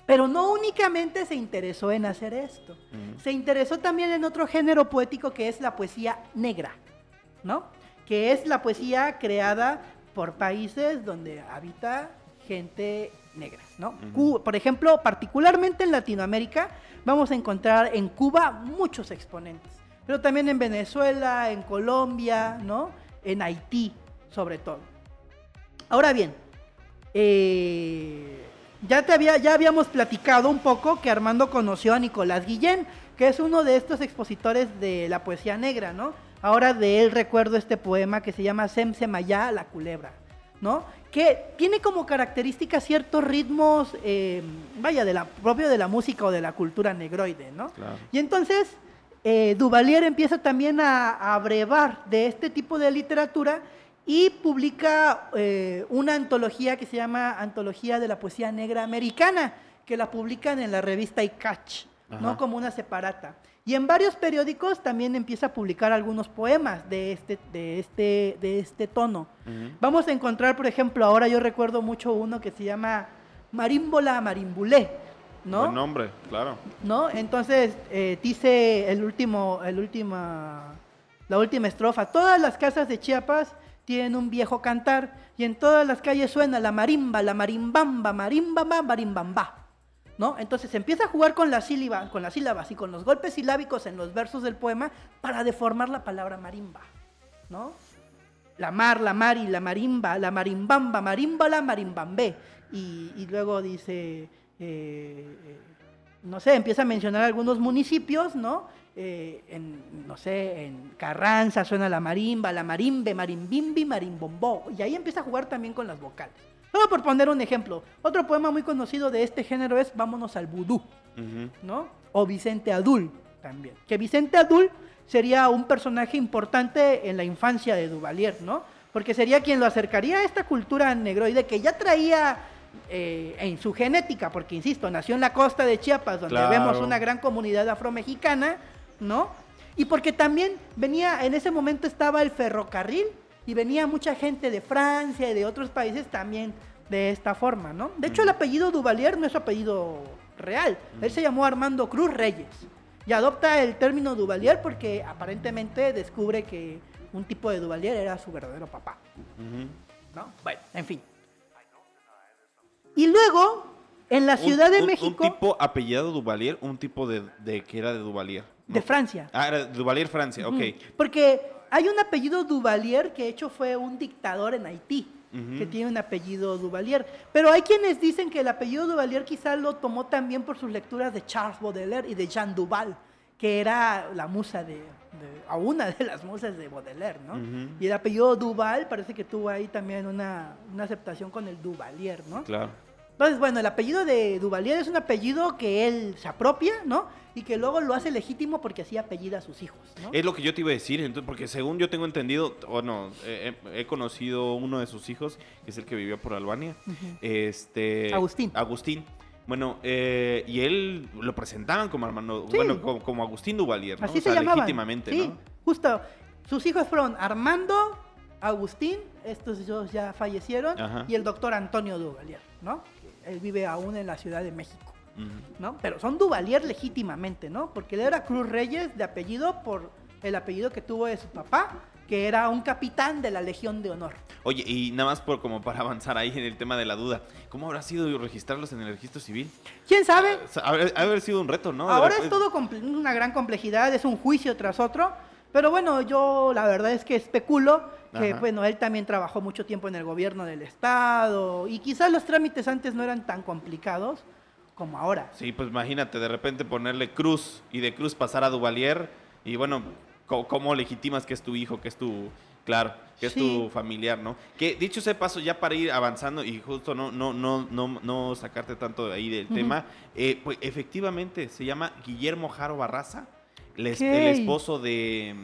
Pero no únicamente se interesó en hacer esto, Ujú. se interesó también en otro género poético que es la poesía negra, ¿no? Que es la poesía creada por países donde habita gente negra, ¿no? Por ejemplo, particularmente en Latinoamérica, vamos a encontrar en Cuba muchos exponentes, pero también en Venezuela, en Colombia, ¿no? En Haití, sobre todo. Ahora bien, eh, ya, te había, ya habíamos platicado un poco que Armando conoció a Nicolás Guillén, que es uno de estos expositores de la poesía negra, ¿no? Ahora de él recuerdo este poema que se llama Sem Semayá, la culebra, ¿no? Que tiene como característica ciertos ritmos, eh, vaya, de la, propio de la música o de la cultura negroide, ¿no? Claro. Y entonces eh, Duvalier empieza también a, a abrevar de este tipo de literatura y publica eh, una antología que se llama Antología de la Poesía Negra Americana, que la publican en la revista ICACH, ¿no? Como una separata. Y en varios periódicos también empieza a publicar algunos poemas de este, de este, de este tono. Vamos a encontrar, por ejemplo, ahora yo recuerdo mucho uno que se llama Marímbola Marimbulé, ¿no? Buen nombre, claro. ¿no? Entonces eh, dice el último, el última, la última estrofa. Todas las casas de Chiapas tienen un viejo cantar y en todas las calles suena la marimba, la marimbamba, marimbamba, marimbamba, ¿no? Entonces empieza a jugar con, la sílaba, con las sílabas y con los golpes silábicos en los versos del poema para deformar la palabra marimba, ¿no? La mar, la mari, la marimba, la marimbamba, marimbala, marimbambé. Y, y luego dice, eh, no sé, empieza a mencionar algunos municipios, ¿no? Eh, en, no sé, en Carranza suena la marimba, la marimbe, marimbimbi, marimbombó. Y ahí empieza a jugar también con las vocales. Solo por poner un ejemplo. Otro poema muy conocido de este género es Vámonos al vudú. ¿no? O Vicente Adul también. Que Vicente Adul sería un personaje importante en la infancia de Duvalier, ¿no? Porque sería quien lo acercaría a esta cultura negroide que ya traía eh, en su genética, porque insisto, nació en la costa de Chiapas, donde Claro. vemos una gran comunidad afromexicana, ¿no? Y porque también venía, en ese momento estaba el ferrocarril y venía mucha gente de Francia y de otros países también de esta forma, ¿no? De hecho, el apellido Duvalier no es su apellido real. Él se llamó Armando Cruz Reyes y adopta el término Duvalier porque aparentemente descubre que un tipo de Duvalier era su verdadero papá. ¿no? Bueno, en fin. Y luego, en la Un- Ciudad de un- México, Un tipo apellidado Duvalier, un tipo de, de que era de Duvalier. ¿no? de Francia. Ah, era Duvalier, Francia, ok. Porque hay un apellido Duvalier que de hecho fue un dictador en Haití, que tiene un apellido Duvalier. Pero hay quienes dicen que el apellido Duvalier quizá lo tomó también por sus lecturas de Charles Baudelaire y de Jean Duval, que era la musa de, de- a una de las musas de Baudelaire, ¿no? Y el apellido Duval parece que tuvo ahí también una, una aceptación con el Duvalier, ¿no? Claro. Entonces, bueno, el apellido de Duvalier es un apellido que él se apropia, ¿no? Y que luego lo hace legítimo porque así apellida a sus hijos, ¿no? Es lo que yo te iba a decir, entonces, porque según yo tengo entendido, o no, he, conocido uno de sus hijos, que es el que vivió por Albania, este... Agustín. Agustín. Bueno, eh, y él lo presentaban como Armando, Sí. bueno, como, como Agustín Duvalier, ¿no? Así O se sea, llamaban. legítimamente, sí, ¿no? justo. Sus hijos fueron Armando, Agustín, estos dos ya fallecieron, Ajá. y el doctor Antonio Duvalier, ¿no? Él vive aún en la Ciudad de México, Ujú. ¿no? Pero son Duvalier legítimamente, ¿no? Porque él era Cruz Reyes de apellido por el apellido que tuvo de su papá, que era un capitán de la Legión de Honor. Oye, y nada más por como para avanzar ahí en el tema de la duda, ¿cómo habrá sido registrarlos en el registro civil? ¿Quién sabe? O sea, haber, haber sido un reto, ¿no? Ahora es todo una gran complejidad, es un juicio tras otro. Pero bueno, yo la verdad es que especulo que, Ajá. bueno, él también trabajó mucho tiempo en el gobierno del Estado y quizás los trámites antes no eran tan complicados como ahora. Sí, pues imagínate, de repente ponerle Cruz y de Cruz pasar a Duvalier y bueno, ¿cómo legitimas que es tu hijo, que es tu, claro, que es Sí. tu familiar, ¿no? Que dicho sea paso, ya para ir avanzando y justo no, no, no, no, no sacarte tanto de ahí del tema, eh, pues efectivamente se llama Guillermo Jaro Barraza, el, esposo de,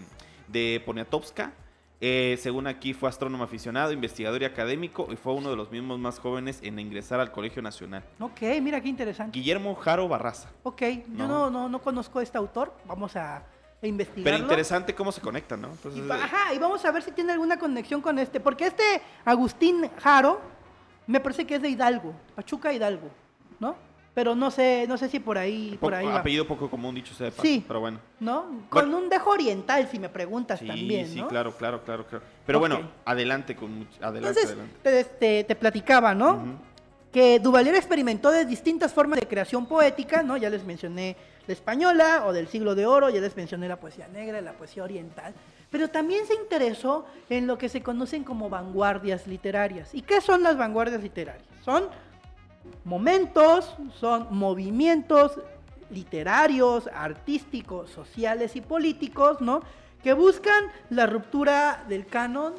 de Poniatowska. Eh, según aquí fue astrónomo aficionado, investigador y académico y fue uno de los mismos más jóvenes en ingresar al Colegio Nacional. Ok, mira qué interesante. Guillermo Jaro Barraza. Ok, yo No. no, no, no conozco a este autor, vamos a investigarlo. Pero interesante cómo se conectan, ¿no? Y, Entonces, pa- eh, ajá, y vamos a ver si tiene alguna conexión con este, porque este Agustín Jaro me parece que es de Hidalgo, Pachuca Hidalgo, ¿no? Pero no sé, no sé si por ahí, por ahí va. apellido poco común, dicho sea de paso, Sí. pero bueno. ¿No? Con Bueno. un dejo oriental, si me preguntas Sí, también, sí, ¿no? claro, claro, claro, claro. Pero bueno, adelante con much- adelante, Entonces, adelante. te, te- te platicaba, ¿no? Que Duvalier experimentó de distintas formas de creación poética, ¿no? Ya les mencioné la española o del siglo de oro, ya les mencioné la poesía negra, la poesía oriental, pero también se interesó en lo que se conocen como vanguardias literarias. ¿Y qué son las vanguardias literarias? Son momentos, son movimientos literarios, artísticos, sociales y políticos, ¿no? Que buscan la ruptura del canon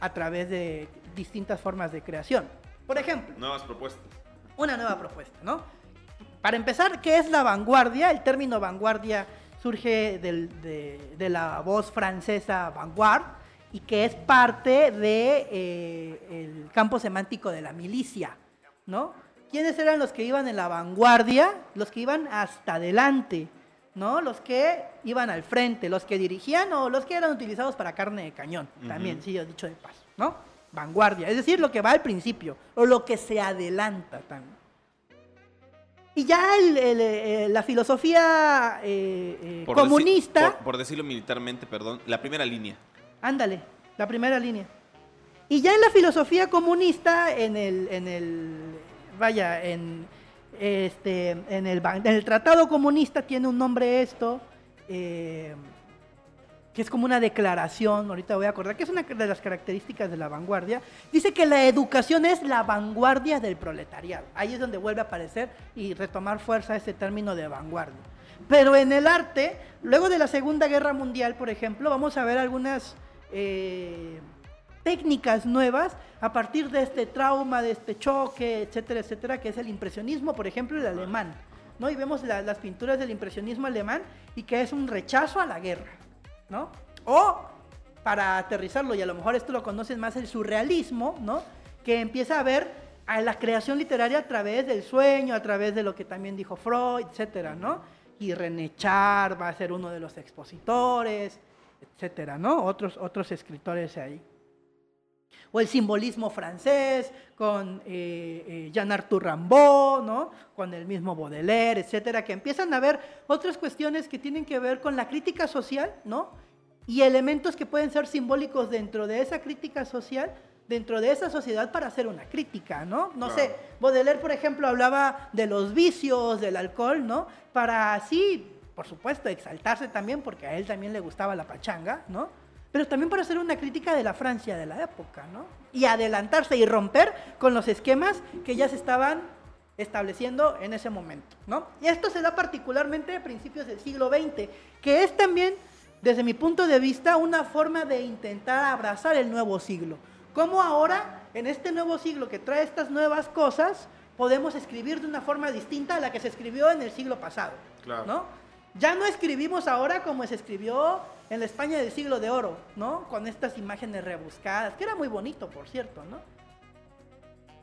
a través de distintas formas de creación. Por ejemplo, Nuevas propuestas. una nueva propuesta, ¿no? Para empezar, ¿qué es la vanguardia? El término vanguardia surge del- de, de la voz francesa vanguard y que es parte del campo semántico de la milicia, ¿no? ¿Quiénes eran los que iban en la vanguardia? Los que iban hasta adelante, ¿no? Los que iban al frente, los que dirigían o los que eran utilizados para carne de cañón, también, sí, dicho de paso, ¿no? Vanguardia, es decir, lo que va al principio o lo que se adelanta también. Y ya el- el, eh, la filosofía eh, eh, Por deci- comunista, por, por decirlo militarmente, perdón, la primera línea. ándale, la primera línea. Y ya en la filosofía comunista, en el, en el vaya, en, Este, en, el, en el Tratado Comunista tiene un nombre esto, eh, que es como una declaración, ahorita voy a acordar, que es una de las características de la vanguardia. Dice que la educación es la vanguardia del proletariado. Ahí es donde vuelve a aparecer y retomar fuerza ese término de vanguardia. Pero en el arte, luego de la Segunda Guerra Mundial, por ejemplo, vamos a ver algunas eh, técnicas nuevas a partir de este trauma, de este choque, etcétera, etcétera, que es el impresionismo, por ejemplo, el alemán. ¿no? Y vemos las pinturas del impresionismo alemán y que es un rechazo a la guerra. ¿no? O, para aterrizarlo, y a lo mejor esto lo conocen más, el surrealismo, ¿no? que empieza a ver a la creación literaria a través del sueño, a través de lo que también dijo Freud, etcétera, ¿no? Y René Char va a ser uno de los expositores, etcétera, ¿no? Otros, otros escritores ahí. O el simbolismo francés, con eh, eh, Jean Arthur Rimbaud, ¿no? Con el mismo Baudelaire, etcétera, que empiezan a ver otras cuestiones que tienen que ver con la crítica social, ¿no? Y elementos que pueden ser simbólicos dentro de esa crítica social, dentro de esa sociedad para hacer una crítica, ¿no? No sé, Baudelaire, por ejemplo, hablaba de los vicios, del alcohol, ¿no? Para así, por supuesto, exaltarse también, porque a él también le gustaba la pachanga, ¿no? Pero también para hacer una crítica de la Francia de la época, ¿no? Y adelantarse y romper con los esquemas que ya se estaban estableciendo en ese momento, ¿no? Y esto se da particularmente a principios del siglo XX, que es también, desde mi punto de vista, una forma de intentar abrazar el nuevo siglo cómo ahora, en este nuevo siglo que trae estas nuevas cosas, podemos escribir de una forma distinta a la que se escribió en el siglo pasado. ¿no? Ya no escribimos ahora como se escribió en la España del siglo de oro, ¿no? Con estas imágenes rebuscadas, que era muy bonito, por cierto, ¿no?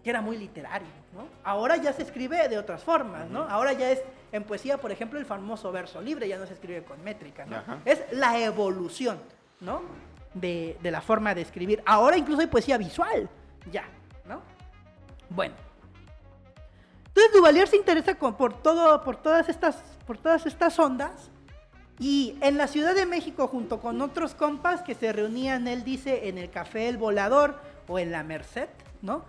Que era muy literario, ¿no? Ahora ya se escribe de otras formas, ¿no? Ahora ya es en poesía, por ejemplo, el famoso verso libre, ya no se escribe con métrica, ¿no? Es la evolución, ¿no? de, la forma de escribir. Ahora incluso hay poesía visual, ya, ¿no? Bueno. Entonces Duvalier se interesa por, todo, por, todas estas, por todas estas ondas y en la Ciudad de México junto con otros compas que se reunían, él dice, en el Café El Volador o en la Merced, ¿no?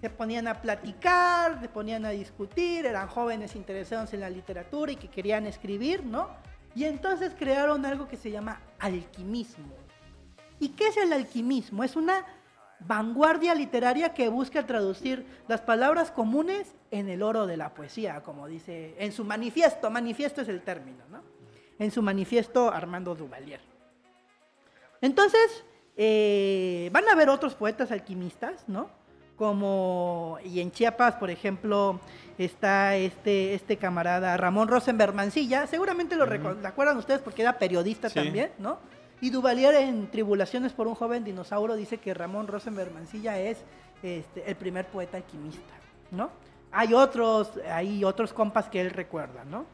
Se ponían a platicar, se ponían a discutir, eran jóvenes interesados en la literatura y que querían escribir, ¿no? Y entonces crearon algo que se llama alquimismo. ¿Y qué es el alquimismo? Es una vanguardia literaria que busca traducir las palabras comunes en el oro de la poesía, como dice en su manifiesto. Manifiesto es el término, ¿no? En su manifiesto Armando Duvalier. Entonces, eh, van a haber otros poetas alquimistas, ¿no? Como, y en Chiapas, por ejemplo, está este, este camarada Ramón Rosenberg Mancilla, seguramente lo recuerdan ustedes porque era periodista también, ¿no? Y Duvalier en Tribulaciones por un joven dinosaurio dice que Ramón Rosenberg Mancilla es este, el primer poeta alquimista, ¿no? Hay otros, hay otros compas que él recuerda, ¿no?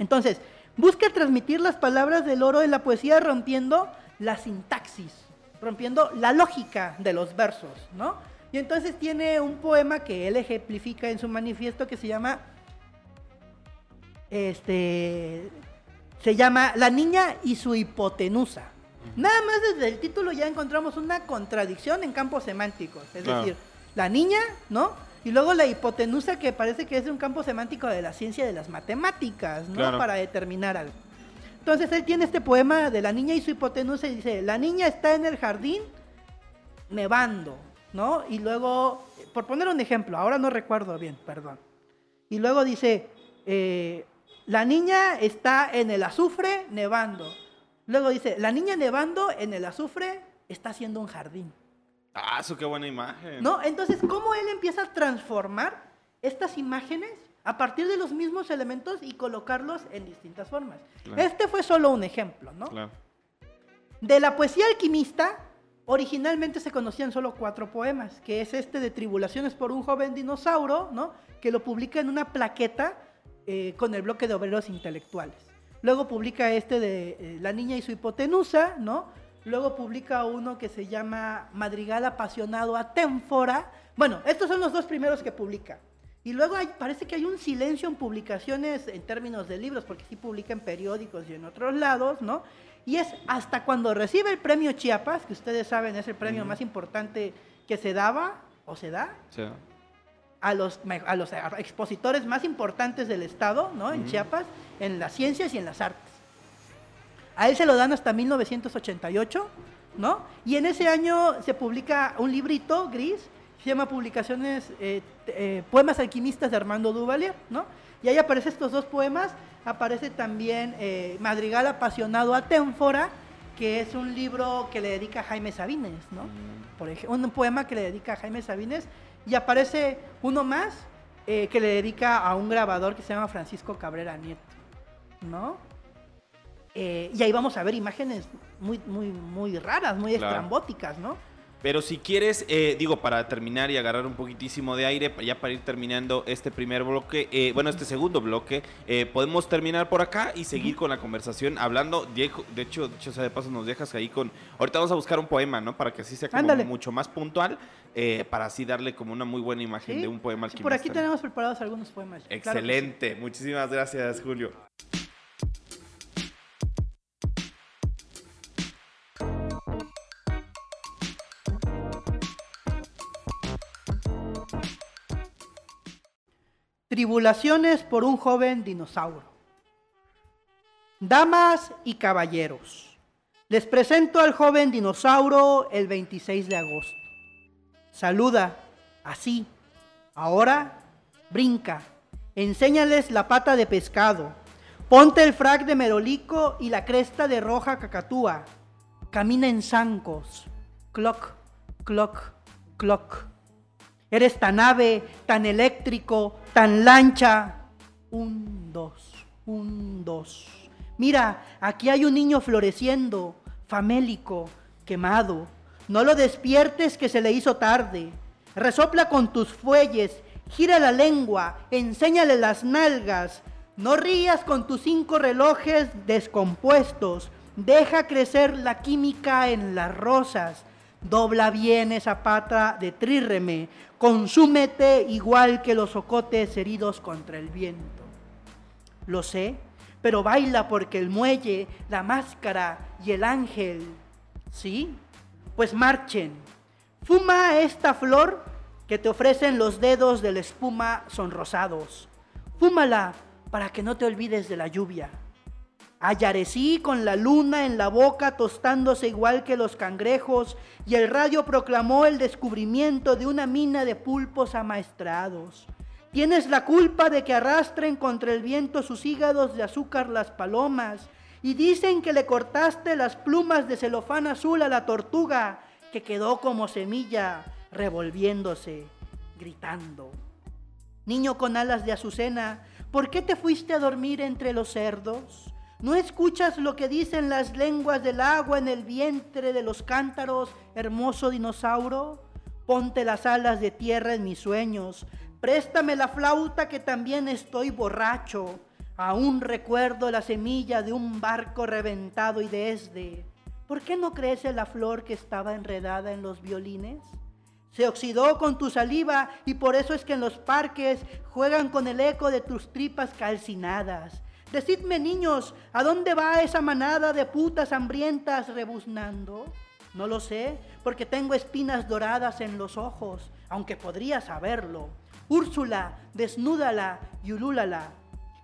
Entonces, busca transmitir las palabras del oro en la poesía rompiendo la sintaxis, rompiendo la lógica de los versos, ¿no? Y entonces tiene un poema que él ejemplifica en su manifiesto que se llama este se llama La niña y su hipotenusa. Nada más desde el título ya encontramos una contradicción en campos semánticos. Es decir, la niña, ¿no? Y luego la hipotenusa que parece que es un campo semántico de la ciencia de las matemáticas, ¿no? Para determinar algo. Entonces él tiene este poema de la niña y su hipotenusa y dice, la niña está en el jardín nevando, ¿no? Y luego, por poner un ejemplo, ahora no recuerdo bien, perdón. Y luego dice, eh, la niña está en el azufre nevando. Luego dice, la niña nevando en el azufre está haciendo un jardín. Ah, eso qué buena imagen. ¿No? Entonces, ¿cómo él empieza a transformar estas imágenes a partir de los mismos elementos y colocarlos en distintas formas? Este fue solo un ejemplo, ¿no? Claro. De la poesía alquimista, originalmente se conocían solo cuatro poemas, que es este de Tribulaciones por un joven dinosaurio, ¿no? Que lo publica en una plaqueta eh, con el bloque de obreros intelectuales. Luego publica este de eh, La niña y su hipotenusa, ¿no? Luego publica uno que se llama Madrigal apasionado a Ténfora. Bueno, estos son los dos primeros que publica. Y luego parece que hay un silencio en publicaciones en términos de libros, porque sí publica en periódicos y en otros lados, ¿no? Y es hasta cuando recibe el premio Chiapas, que ustedes saben es el premio más importante que se daba o se da. A los, a los expositores más importantes del Estado, ¿no? En Chiapas, en las ciencias y en las artes. A él se lo dan hasta 1988, ¿no? Y en ese año se publica un librito gris, se llama Publicaciones, eh, eh, Poemas Alquimistas de Armando Duvalier, ¿no? Y ahí aparecen estos dos poemas, aparece también eh, Madrigal Apasionado a Ténfora, que es un libro que le dedica a Jaime Sabines, ¿no? Mm. Por ejemplo, un poema que le dedica a Jaime Sabines, y aparece uno más que le dedica a un grabador que se llama Francisco Cabrera Nieto, ¿no? y ahí vamos a ver imágenes muy, muy, muy raras, muy estrambóticas, ¿no? Pero si quieres, eh, digo, para terminar y agarrar un poquitísimo de aire, ya para ir terminando este primer bloque, eh, bueno, este segundo bloque, eh, podemos terminar por acá y seguir con la conversación hablando. Diego, de hecho, de sea de paso, nos dejas ahí con. Ahorita vamos a buscar un poema, ¿no? Para que así sea como mucho más puntual, para así darle como una muy buena imagen de un poema sí, Por aquí tenemos preparados algunos poemas. Excelente, muchísimas gracias, Julio. Tribulaciones por un joven dinosaurio. Damas y caballeros, les presento al joven dinosaurio el 26 de agosto. Saluda, así. Ahora, brinca. Enséñales la pata de pescado. Ponte el frac de merolico y la cresta de roja cacatúa. Camina en zancos. Cloc, cloc, cloc. Eres tan ave, tan eléctrico, tan lancha. Un, dos, un, dos. Mira, aquí hay un niño floreciendo, famélico, quemado. No lo despiertes que se le hizo tarde. Resopla con tus fuelles, gira la lengua, enséñale las nalgas. No rías con tus cinco relojes descompuestos. Deja crecer la química en las rosas. Dobla bien esa pata de trírreme, consúmete igual que los ocotes heridos contra el viento. Lo sé, pero baila porque el muelle, la máscara y el ángel, ¿sí? Pues marchen. Fuma esta flor que te ofrecen los dedos de la espuma sonrosados. Fúmala para que no te olvides de la lluvia. Ayarecí con la luna en la boca tostándose igual que los cangrejos y el radio proclamó el descubrimiento de una mina de pulpos amaestrados. Tienes la culpa de que arrastren contra el viento sus hígados de azúcar las palomas y dicen que le cortaste las plumas de celofán azul a la tortuga que quedó como semilla revolviéndose, gritando. Niño con alas de azucena, ¿por qué te fuiste a dormir entre los cerdos? ¿No escuchas lo que dicen las lenguas del agua en el vientre de los cántaros, hermoso dinosaurio? Ponte las alas de tierra en mis sueños. Préstame la flauta que también estoy borracho. Aún recuerdo la semilla de un barco reventado y desde. ¿Por qué no crece la flor que estaba enredada en los violines? Se oxidó con tu saliva y por eso es que en los parques juegan con el eco de tus tripas calcinadas Decidme, niños, ¿a dónde va esa manada de putas hambrientas rebuznando? No lo sé, porque tengo espinas doradas en los ojos, aunque podría saberlo. Úrsula, desnúdala y ulúlala.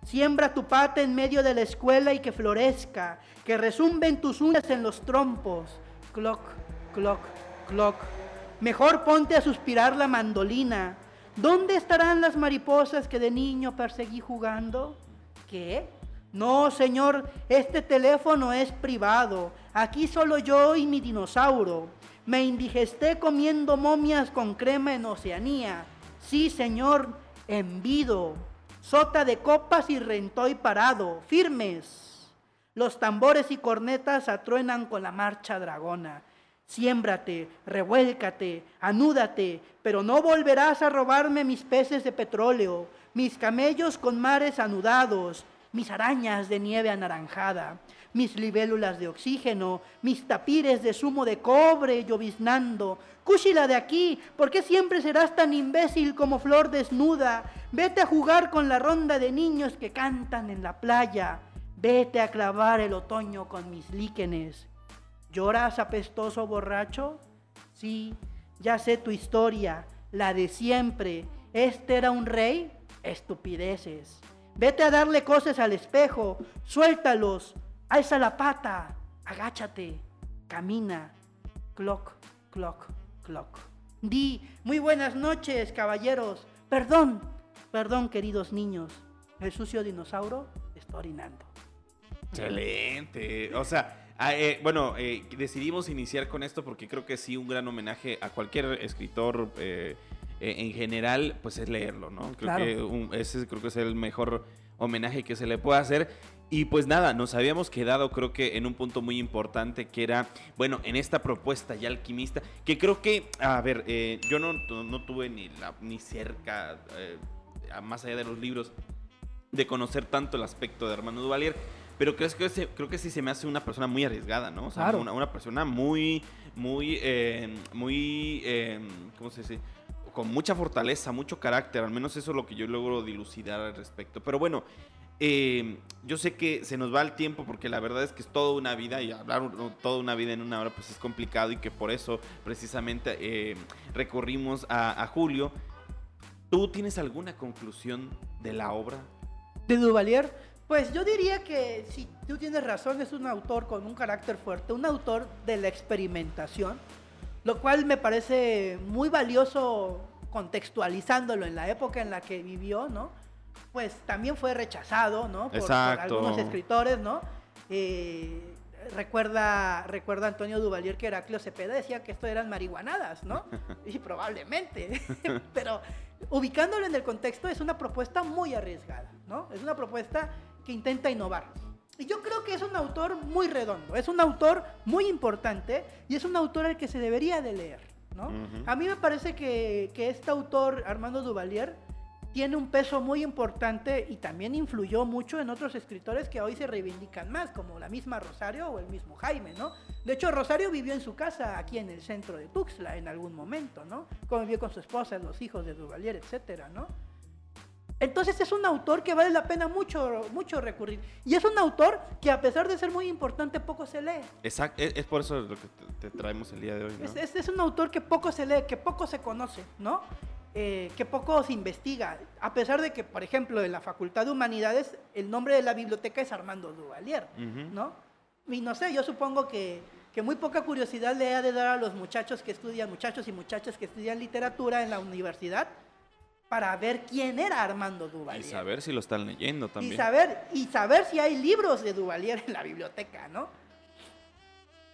Siembra tu pata en medio de la escuela y que florezca, que resumben tus uñas en los trompos. Cloc, cloc, cloc. Mejor ponte a suspirar la mandolina. ¿Dónde estarán las mariposas que de niño perseguí jugando? ¿Qué? No, señor, este teléfono es privado. Aquí solo yo y mi dinosaurio. Me indigesté comiendo momias con crema en Oceanía. Sí, señor, envido. Sota de copas y rentoy parado, firmes. Los tambores y cornetas atruenan con la marcha dragona. Siémbrate, revuélcate, anúdate, pero no volverás a robarme mis peces de petróleo, mis camellos con mares anudados, mis arañas de nieve anaranjada, mis libélulas de oxígeno, mis tapires de zumo de cobre lloviznando. Cúchila de aquí, ¿por qué siempre serás tan imbécil como flor desnuda? Vete a jugar con la ronda de niños que cantan en la playa. Vete a clavar el otoño con mis líquenes. ¿Lloras apestoso borracho? Sí, ya sé tu historia, la de siempre, Este era un rey, estupideces. Vete a darle cosas al espejo, suéltalos, alza la pata, agáchate, camina, clock, clock, clock. Di, muy buenas noches, caballeros. Perdón, perdón, queridos niños. El sucio dinosauro está orinando. Excelente. O sea, ah, eh, bueno, eh, decidimos iniciar con esto porque creo que sí, un gran homenaje a cualquier escritor eh, eh, en general, pues es leerlo, ¿no? Creo, Claro. que un- ese creo que es el mejor homenaje que se le puede hacer. Y pues nada, nos habíamos quedado creo que en un punto muy importante que era, bueno, en esta propuesta ya alquimista, que creo que, a ver, eh, yo no, no tuve ni, la, ni cerca, eh, más allá de los libros, de conocer tanto el aspecto de Armando Duvalier, pero creo que, se- creo que sí se me hace una persona muy arriesgada, ¿no? O sea, Claro. una, una persona muy, muy, eh, muy, ¿cómo se dice? Con mucha fortaleza, mucho carácter, al menos eso es lo que yo logro dilucidar al respecto. Pero bueno, eh, yo sé que se nos va el tiempo porque la verdad es que es toda una vida y hablar toda una vida en una hora pues es complicado y que por eso precisamente eh, recurrimos a, a Julio. ¿Tú tienes alguna conclusión de la obra? De Duvalier, pues yo diría que si tú tienes razón, es un autor con un carácter fuerte, un autor de la experimentación, lo cual me parece muy valioso contextualizándolo en la época en la que vivió, ¿no? Pues también fue rechazado, ¿no? Por, algunos escritores, ¿no? Eh, recuerda, recuerda Antonio Duvalier que Heraclio Cepeda decía que esto eran marihuanadas, ¿no? Y probablemente. Pero ubicándolo en el contexto es una propuesta muy arriesgada, ¿no? Es una propuesta que intenta innovar. Y yo creo que es un autor muy redondo, es un autor muy importante y es un autor al que se debería de leer, ¿no? A mí me parece que, que este autor, Armando Duvalier, tiene un peso muy importante y también influyó mucho en otros escritores que hoy se reivindican más, como la misma Rosario o el mismo Jaime, ¿no? De hecho, Rosario vivió en su casa aquí en el centro de Tuxtla en algún momento, ¿no? Convivió con su esposa, los hijos de Duvalier, etcétera, ¿no? Entonces es un autor que vale la pena mucho, mucho recurrir. Y es un autor que a pesar de ser muy importante, poco se lee. Exacto, es, es por eso lo que te, te traemos el día de hoy, ¿no? Es, es- es un autor que poco se lee, que poco se conoce, ¿no? Eh, que poco se investiga. A pesar de que, por ejemplo, en la Facultad de Humanidades, el nombre de la biblioteca es Armando Duvalier, Ujú. ¿no? Y no sé, yo supongo que, que muy poca curiosidad le ha de dar a los muchachos que estudian, muchachos y muchachas que estudian literatura en la universidad, para ver quién era Armando Y Duvalier. saber si lo están leyendo también. Y saber, y saber si hay libros de Duvalier en la biblioteca, ¿no?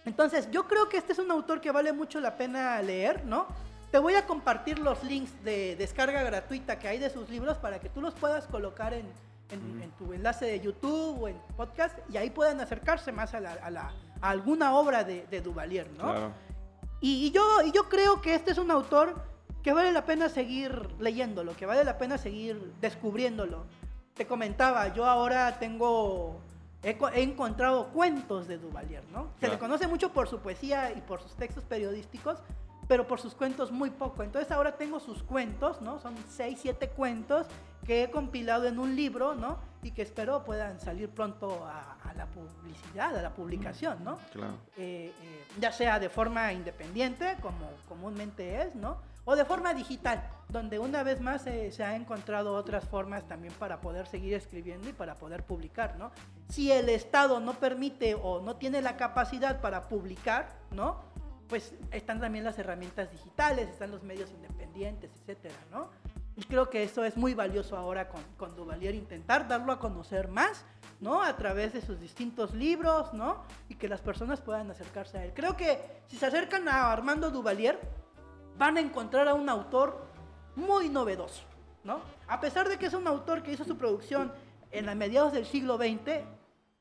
Entonces, yo creo que este es un autor que vale mucho la pena leer, ¿no? Te voy a compartir los links de descarga gratuita que hay de sus libros para que tú los puedas colocar en, en- en tu enlace de YouTube o en podcast y ahí puedan acercarse más a, la- a la- a alguna obra de, de Duvalier, ¿no? Claro. Y, y yo, y yo creo que este es un autor que vale la pena seguir leyéndolo, que vale la pena seguir descubriéndolo. Te comentaba, yo ahora tengo, he, he encontrado cuentos de Duvalier, ¿no? Se le Claro. conoce mucho por su poesía y por sus textos periodísticos, pero por sus cuentos muy poco. Entonces ahora tengo sus cuentos, ¿no? Son seis, siete cuentos que he compilado en un libro, ¿no? Y que espero puedan salir pronto a, a la publicidad, a la publicación, ¿no? Claro. eh, eh, ya sea de forma independiente, como comúnmente es, ¿no? O de forma digital, donde una vez más eh, se ha encontrado otras formas también para poder seguir escribiendo y para poder publicar, ¿no? Si el Estado no permite o no tiene la capacidad para publicar, ¿no? Pues están también las herramientas digitales, están los medios independientes, etcétera, ¿no? Y creo que eso es muy valioso ahora con, con Duvalier, intentar darlo a conocer más, ¿no? A través de sus distintos libros, ¿no? Y que las personas puedan acercarse a él. Creo que si se acercan a Armando Duvalier, van a encontrar a un autor muy novedoso, ¿no? A pesar de que es un autor que hizo su producción en la mediados del siglo XX,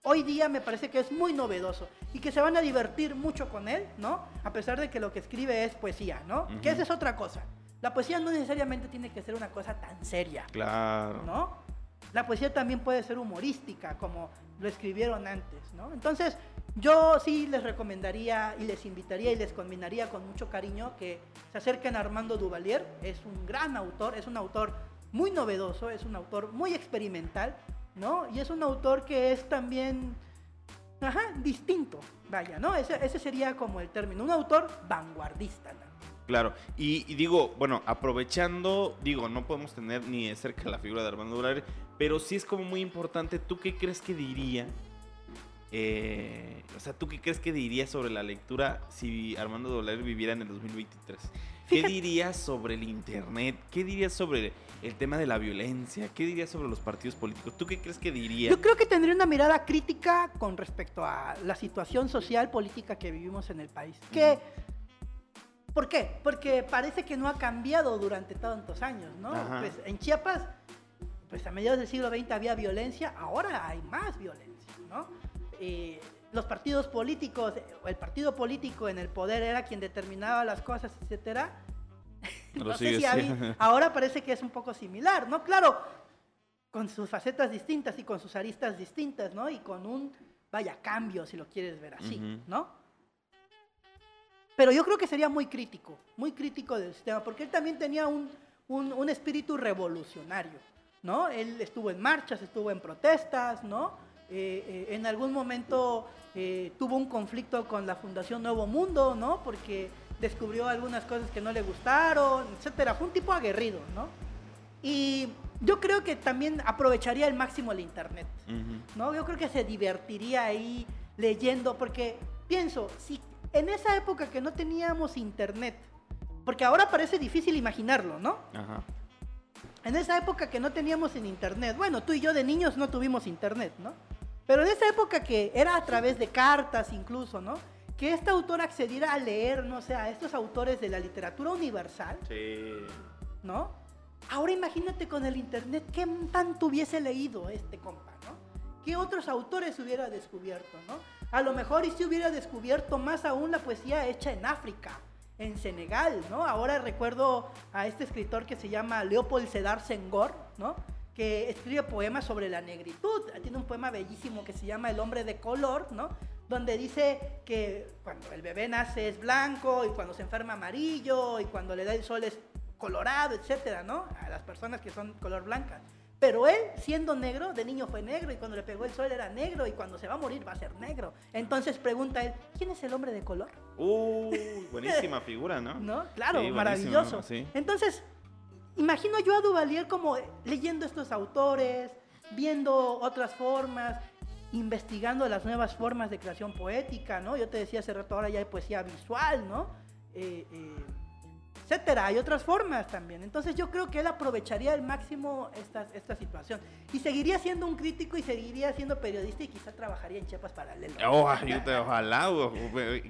hoy día me parece que es muy novedoso y que se van a divertir mucho con él, ¿no? A pesar de que lo que escribe es poesía, ¿no? Que esa es otra cosa. La poesía no necesariamente tiene que ser una cosa tan seria, Claro. ¿no? La poesía también puede ser humorística, como lo escribieron antes, ¿no? Entonces, yo sí les recomendaría y les invitaría y les combinaría con mucho cariño que se acerquen a Armando Duvalier. Es un gran autor, es un autor muy novedoso, es un autor muy experimental, ¿no? Y es un autor que es también, ajá, distinto, vaya, ¿no? Ese, sería como el término, un autor vanguardista, ¿no? Claro, y, y digo, bueno, aprovechando, digo, no podemos tener ni de cerca la figura de Armando Dolaire, pero sí es como muy importante, ¿tú qué crees que diría? Eh, o sea, ¿tú qué crees que diría sobre la lectura si Armando Dolaire viviera en el 2023? ¿Qué Fíjate- dirías sobre el internet? ¿Qué dirías sobre el tema de la violencia? ¿Qué dirías sobre los partidos políticos? ¿Tú qué crees que diría? Yo creo que tendría una mirada crítica con respecto a la situación social, política que vivimos en el país. Que, ¿Por qué? Porque parece que no ha cambiado durante tantos años, ¿no? Ajá. Pues en Chiapas, pues a mediados del siglo XX había violencia, ahora hay más violencia, ¿no? Eh, los partidos políticos, el partido político en el poder era quien determinaba las cosas, etcétera. No sé si ahora parece que es un poco similar, ¿no? Claro, con sus facetas distintas y con sus aristas distintas, ¿no? Y con un, vaya, cambio, si lo quieres ver así, Ujú. ¿no? Pero yo creo que sería muy crítico, muy crítico del sistema, porque él también tenía un, un- un espíritu revolucionario, ¿no? Él estuvo en marchas, estuvo en protestas, ¿no? Eh, eh, en algún momento eh, tuvo un conflicto con la Fundación Nuevo Mundo, ¿no? Porque descubrió algunas cosas que no le gustaron, etcétera. Fue un tipo aguerrido, ¿no? Y yo creo que también aprovecharía al máximo el Internet. ¿no? Yo creo que se divertiría ahí leyendo, porque pienso, si en esa época que no teníamos internet, porque ahora parece difícil imaginarlo, ¿no? Ajá. En esa época que no teníamos en internet, bueno, tú y yo de niños no tuvimos internet, ¿no? Pero en esa época que era a través de cartas incluso, ¿no? Que este autor accediera a leer, no sé, a estos autores de la literatura universal, Sí. ¿no? Ahora imagínate con el internet qué tanto hubiese leído este compa, ¿no? ¿Qué otros autores hubiera descubierto, ¿no? A lo mejor y si hubiera descubierto más aún la poesía hecha en África, en Senegal, ¿no? Ahora recuerdo a este escritor que se llama Leopold Sedar Senghor, ¿no? Que escribe poemas sobre la negritud. Tiene un poema bellísimo que se llama El hombre de color, ¿no? Donde dice que cuando el bebé nace es blanco y cuando se enferma amarillo y cuando le da el sol es colorado, etcétera, ¿no? A las personas que son color blanca. Pero él, siendo negro, de niño fue negro y cuando le pegó el sol era negro y cuando se va a morir va a ser negro. Entonces pregunta él, ¿quién es el hombre de color? Uy, buenísima figura, ¿no? ¿No? Claro, Sí, maravilloso. sí. Entonces, imagino yo a Duvalier como leyendo estos autores, viendo otras formas, investigando las nuevas formas de creación poética, ¿no? Yo te decía hace rato, ahora ya hay poesía visual, ¿no? Eh, eh, etcétera, hay otras formas también. Entonces yo creo que él aprovecharía al máximo esta, esta situación. Y seguiría siendo un crítico y seguiría siendo periodista y quizá trabajaría en Chiapas Paralelo. Oh, yo te- ojalá,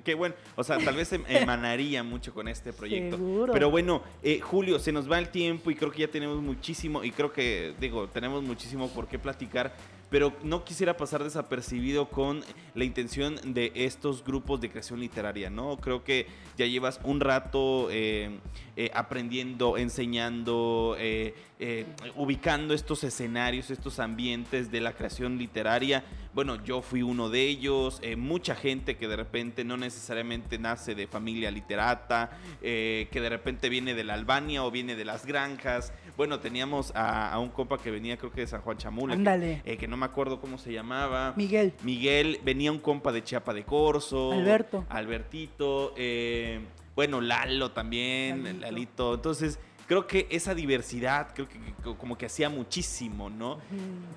qué bueno. O sea, tal vez em- emanaría mucho con este proyecto. Seguro. Pero bueno, eh, Julio, se nos va el tiempo y creo que ya tenemos muchísimo, y creo que, digo, tenemos muchísimo por qué platicar. Pero no quisiera pasar desapercibido con la intención de estos grupos de creación literaria, ¿no? Creo que ya llevas un rato eh, eh, aprendiendo, enseñando, eh, eh, ubicando estos escenarios, estos ambientes de la creación literaria. Bueno, yo fui uno de ellos, mucha gente que de repente no necesariamente nace de familia literata, que de repente viene de la Albania o viene de las granjas. Bueno, teníamos a, a un compa que venía creo que de San Juan Chamula, que- Ándale. que no me acuerdo cómo se llamaba. Miguel. Miguel, venía un compa de Chiapa de Corso. Alberto. Albertito. eh, bueno, Lalo también, Lalito. Lalito. Entonces, creo que esa diversidad, creo que, que como que hacía muchísimo, ¿no?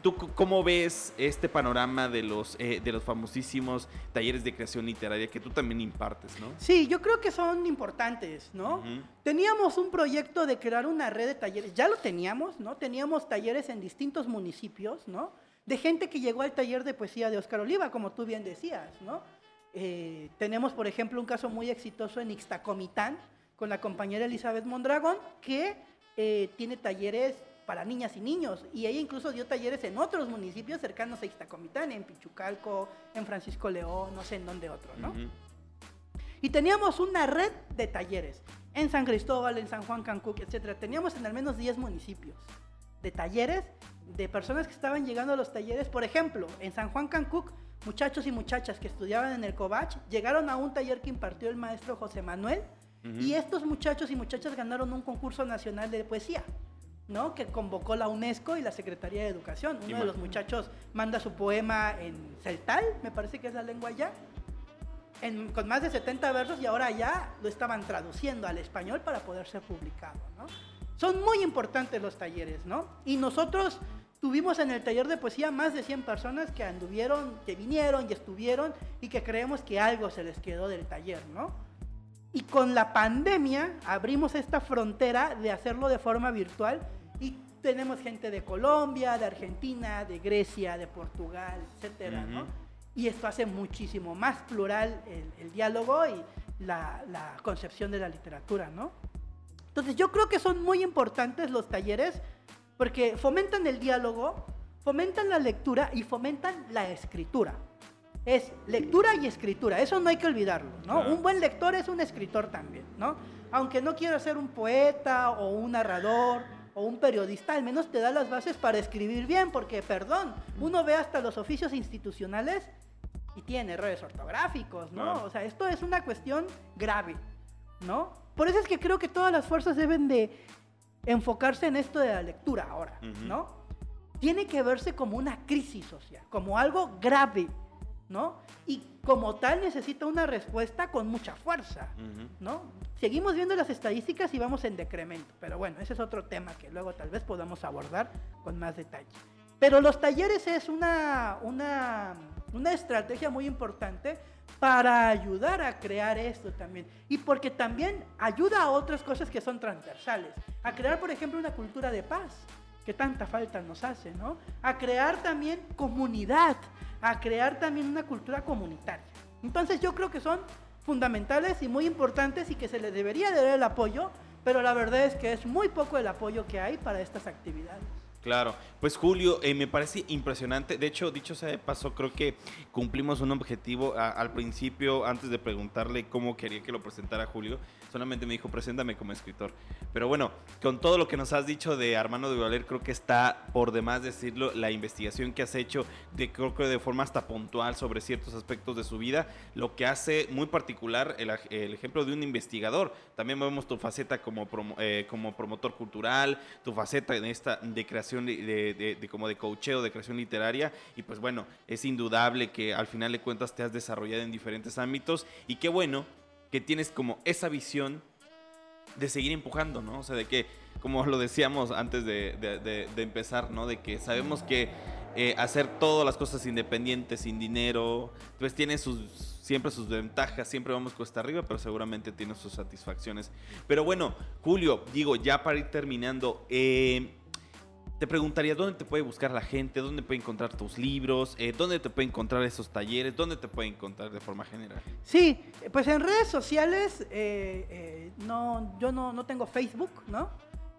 ¿Tú cómo ves este panorama de los, eh, de los famosísimos talleres de creación literaria que tú también impartes, ¿no? Sí, yo creo que son importantes, ¿no? Teníamos un proyecto de crear una red de talleres, ya lo teníamos, ¿no? Teníamos talleres en distintos municipios, ¿no? De gente que llegó al taller de poesía de Oscar Oliva, como tú bien decías, ¿no? Eh, tenemos, por ejemplo, un caso muy exitoso en Ixtacomitán con la compañera Elizabeth Mondragón, que eh, tiene talleres para niñas y niños, y ella incluso dio talleres en otros municipios cercanos a Ixtacomitán, en Pichucalco, en Francisco León, no sé en dónde otro, ¿no? Ujú. Y teníamos una red de talleres en San Cristóbal, en San Juan Cancuc, etc. Teníamos en al menos 10 municipios de talleres de personas que estaban llegando a los talleres. Por ejemplo, en San Juan Cancuc, muchachos y muchachas que estudiaban en el Covach llegaron a un taller que impartió el maestro José Manuel y estos muchachos y muchachas ganaron un concurso nacional de poesía. ¿no? que convocó la UNESCO y la Secretaría de Educación. Uno de los muchachos manda su poema en celtal, me parece que es la lengua allá, en- con más de 70 versos y ahora ya lo estaban traduciendo al español para poder ser publicado, ¿no? Son muy importantes los talleres, ¿no? Y nosotros tuvimos en el taller de poesía más de 100 personas que anduvieron, que vinieron y estuvieron y que creemos que algo se les quedó del taller, ¿no? Y con la pandemia abrimos esta frontera de hacerlo de forma virtual y tenemos gente de Colombia, de Argentina, de Grecia, de Portugal, etcétera, ¿no? Ujú. Y esto hace muchísimo más plural el, el diálogo y la, la concepción de la literatura, ¿no? Entonces yo creo que son muy importantes los talleres porque fomentan el diálogo, fomentan la lectura y fomentan la escritura. Es lectura y escritura, eso no hay que olvidarlo, ¿no? Claro. Un buen lector es un escritor también, ¿no? Aunque no quiera ser un poeta o un narrador o un periodista, al menos te da las bases para escribir bien, porque, perdón, uno ve hasta los oficios institucionales y tiene errores ortográficos, ¿no? Claro. O sea, esto es una cuestión grave, ¿no? Por eso es que creo que todas las fuerzas deben de enfocarse en esto de la lectura ahora. ¿no? Tiene que verse como una crisis social, como algo grave, ¿no? Y como tal necesita una respuesta con mucha fuerza. ¿no? Seguimos viendo las estadísticas y vamos en decremento, pero bueno, ese es otro tema que luego tal vez podamos abordar con más detalle. Pero los talleres es una, una, una estrategia muy importante para ayudar a crear esto también. Y porque también ayuda a otras cosas que son transversales. A crear, por ejemplo, una cultura de paz, que tanta falta nos hace, ¿no? A crear también comunidad, a crear también una cultura comunitaria. Entonces yo creo que son fundamentales y muy importantes y que se les debería de dar el apoyo, pero la verdad es que es muy poco el apoyo que hay para estas actividades. Claro, pues Julio, eh, me parece impresionante. De hecho, dicho sea de paso, creo que cumplimos un objetivo. Al principio, antes de preguntarle cómo quería que lo presentara Julio, solamente me dijo, preséntame como escritor. Pero bueno, con todo lo que nos has dicho de Armando de Valer, creo que está por demás decirlo, la investigación que has hecho, de, creo que de forma hasta puntual sobre ciertos aspectos de su vida, lo que hace muy particular el, ejemplo de un investigador. También vemos tu faceta como, eh, como promotor cultural, tu faceta en esta de creación de, de- de- de como de de creación literaria. Y pues bueno, es indudable que al final de cuentas te has desarrollado en diferentes ámbitos. Y qué bueno que tienes como esa visión de seguir empujando, ¿no? O sea, de que, como lo decíamos antes de, de- de- de empezar, ¿no? De que sabemos que eh, hacer todas las cosas independientes, sin dinero, pues tiene sus, siempre sus ventajas, siempre vamos cuesta arriba, pero seguramente tiene sus satisfacciones. Pero bueno, Julio, digo, ya para ir terminando, eh, te preguntaría dónde te puede buscar la gente, dónde puede encontrar tus libros, eh, dónde te puede encontrar esos talleres, dónde te puede encontrar de forma general. Sí, pues en redes sociales, eh, eh, no, yo no, no tengo Facebook, ¿no?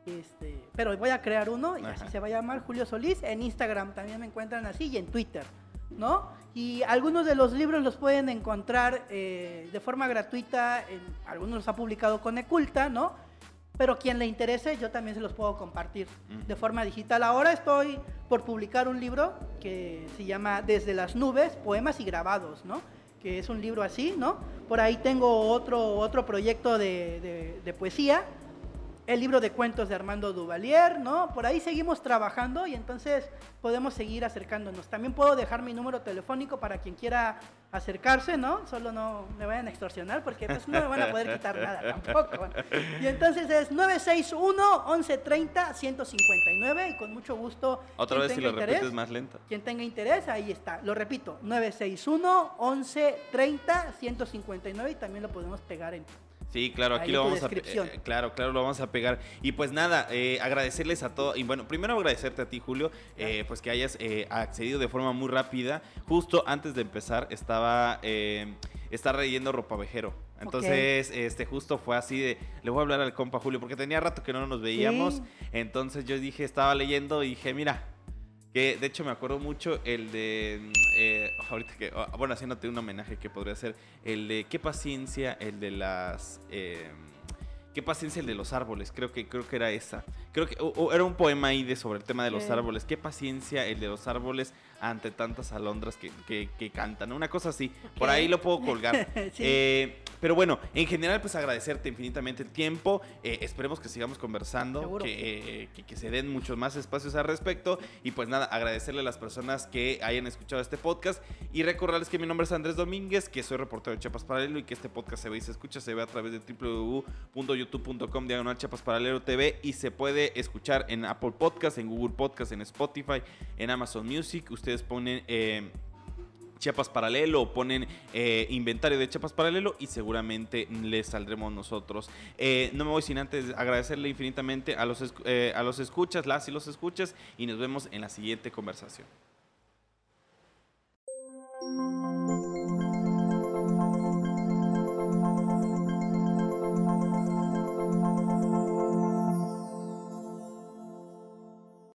Este, pero voy a crear uno y Ajá. así se va a llamar Julio Solís. En Instagram también me encuentran así y en Twitter, ¿no? Y algunos de los libros los pueden encontrar eh, de forma gratuita, en, algunos los ha publicado con Eculta, ¿no? Pero quien le interese, yo también se los puedo compartir de Ujú. forma digital. Ahora estoy por publicar un libro que se llama Desde las nubes, poemas y grabados, ¿no? Que es un libro así, ¿no? Por ahí tengo otro, otro proyecto de, de- de poesía, el libro de cuentos de Armando Duvalier, ¿no? Por ahí seguimos trabajando y entonces podemos seguir acercándonos. También puedo dejar mi número telefónico para quien quiera acercarse, ¿no? Solo no me vayan a extorsionar porque pues no me van a poder quitar nada tampoco. Y entonces es 961-1130-159 y con mucho gusto. Otra vez si lo interés, repites más lento. quien tenga interés, ahí está. Lo repito, 961-1130-159 y también lo podemos pegar en... Sí, claro, aquí Ahí lo vamos a eh, claro, claro, lo vamos a pegar. Y pues nada, eh, agradecerles a todos. Y bueno, primero agradecerte a ti, Julio, eh, pues que hayas eh, accedido de forma muy rápida. Justo antes de empezar, estaba, eh, estaba leyendo Ropavejero. Entonces, este, justo fue así de, le voy a hablar al compa Julio, porque tenía rato que no nos veíamos. Sí. Entonces yo dije, estaba leyendo y dije, mira, que de hecho me acuerdo mucho el de. mm, eh, ahorita que. ah, Bueno, haciéndote un homenaje que podría ser. El de qué paciencia, el de las. eh, qué paciencia el de los árboles. Creo que, creo que era esa. Creo que o- o era un poema ahí de sobre el tema de los árboles. Qué paciencia el de los árboles ante tantas alondras que, que- que cantan. Una cosa así. Por ahí lo puedo colgar. Sí. Eh, pero bueno, en general, pues agradecerte infinitamente el tiempo. Eh, esperemos que sigamos conversando, que, eh, que, que se den muchos más espacios al respecto. Y pues nada, agradecerle a las personas que hayan escuchado este podcast. Y recordarles que mi nombre es Andrés Domínguez, que soy reportero de Chiapas Paralelo y que este podcast se ve y se escucha, se ve a través de www.youtube.com diagonal Chiapas Paralelo TV y se puede escuchar en Apple Podcast, en Google Podcast, en Spotify, en Amazon Music ustedes ponen... Eh, Chiapas Paralelo, ponen eh, inventario de Chiapas Paralelo y seguramente les saldremos nosotros. Eh, no me voy sin antes agradecerle infinitamente a los, eh, a los escuchas, las y los escuchas, y nos vemos en la siguiente conversación.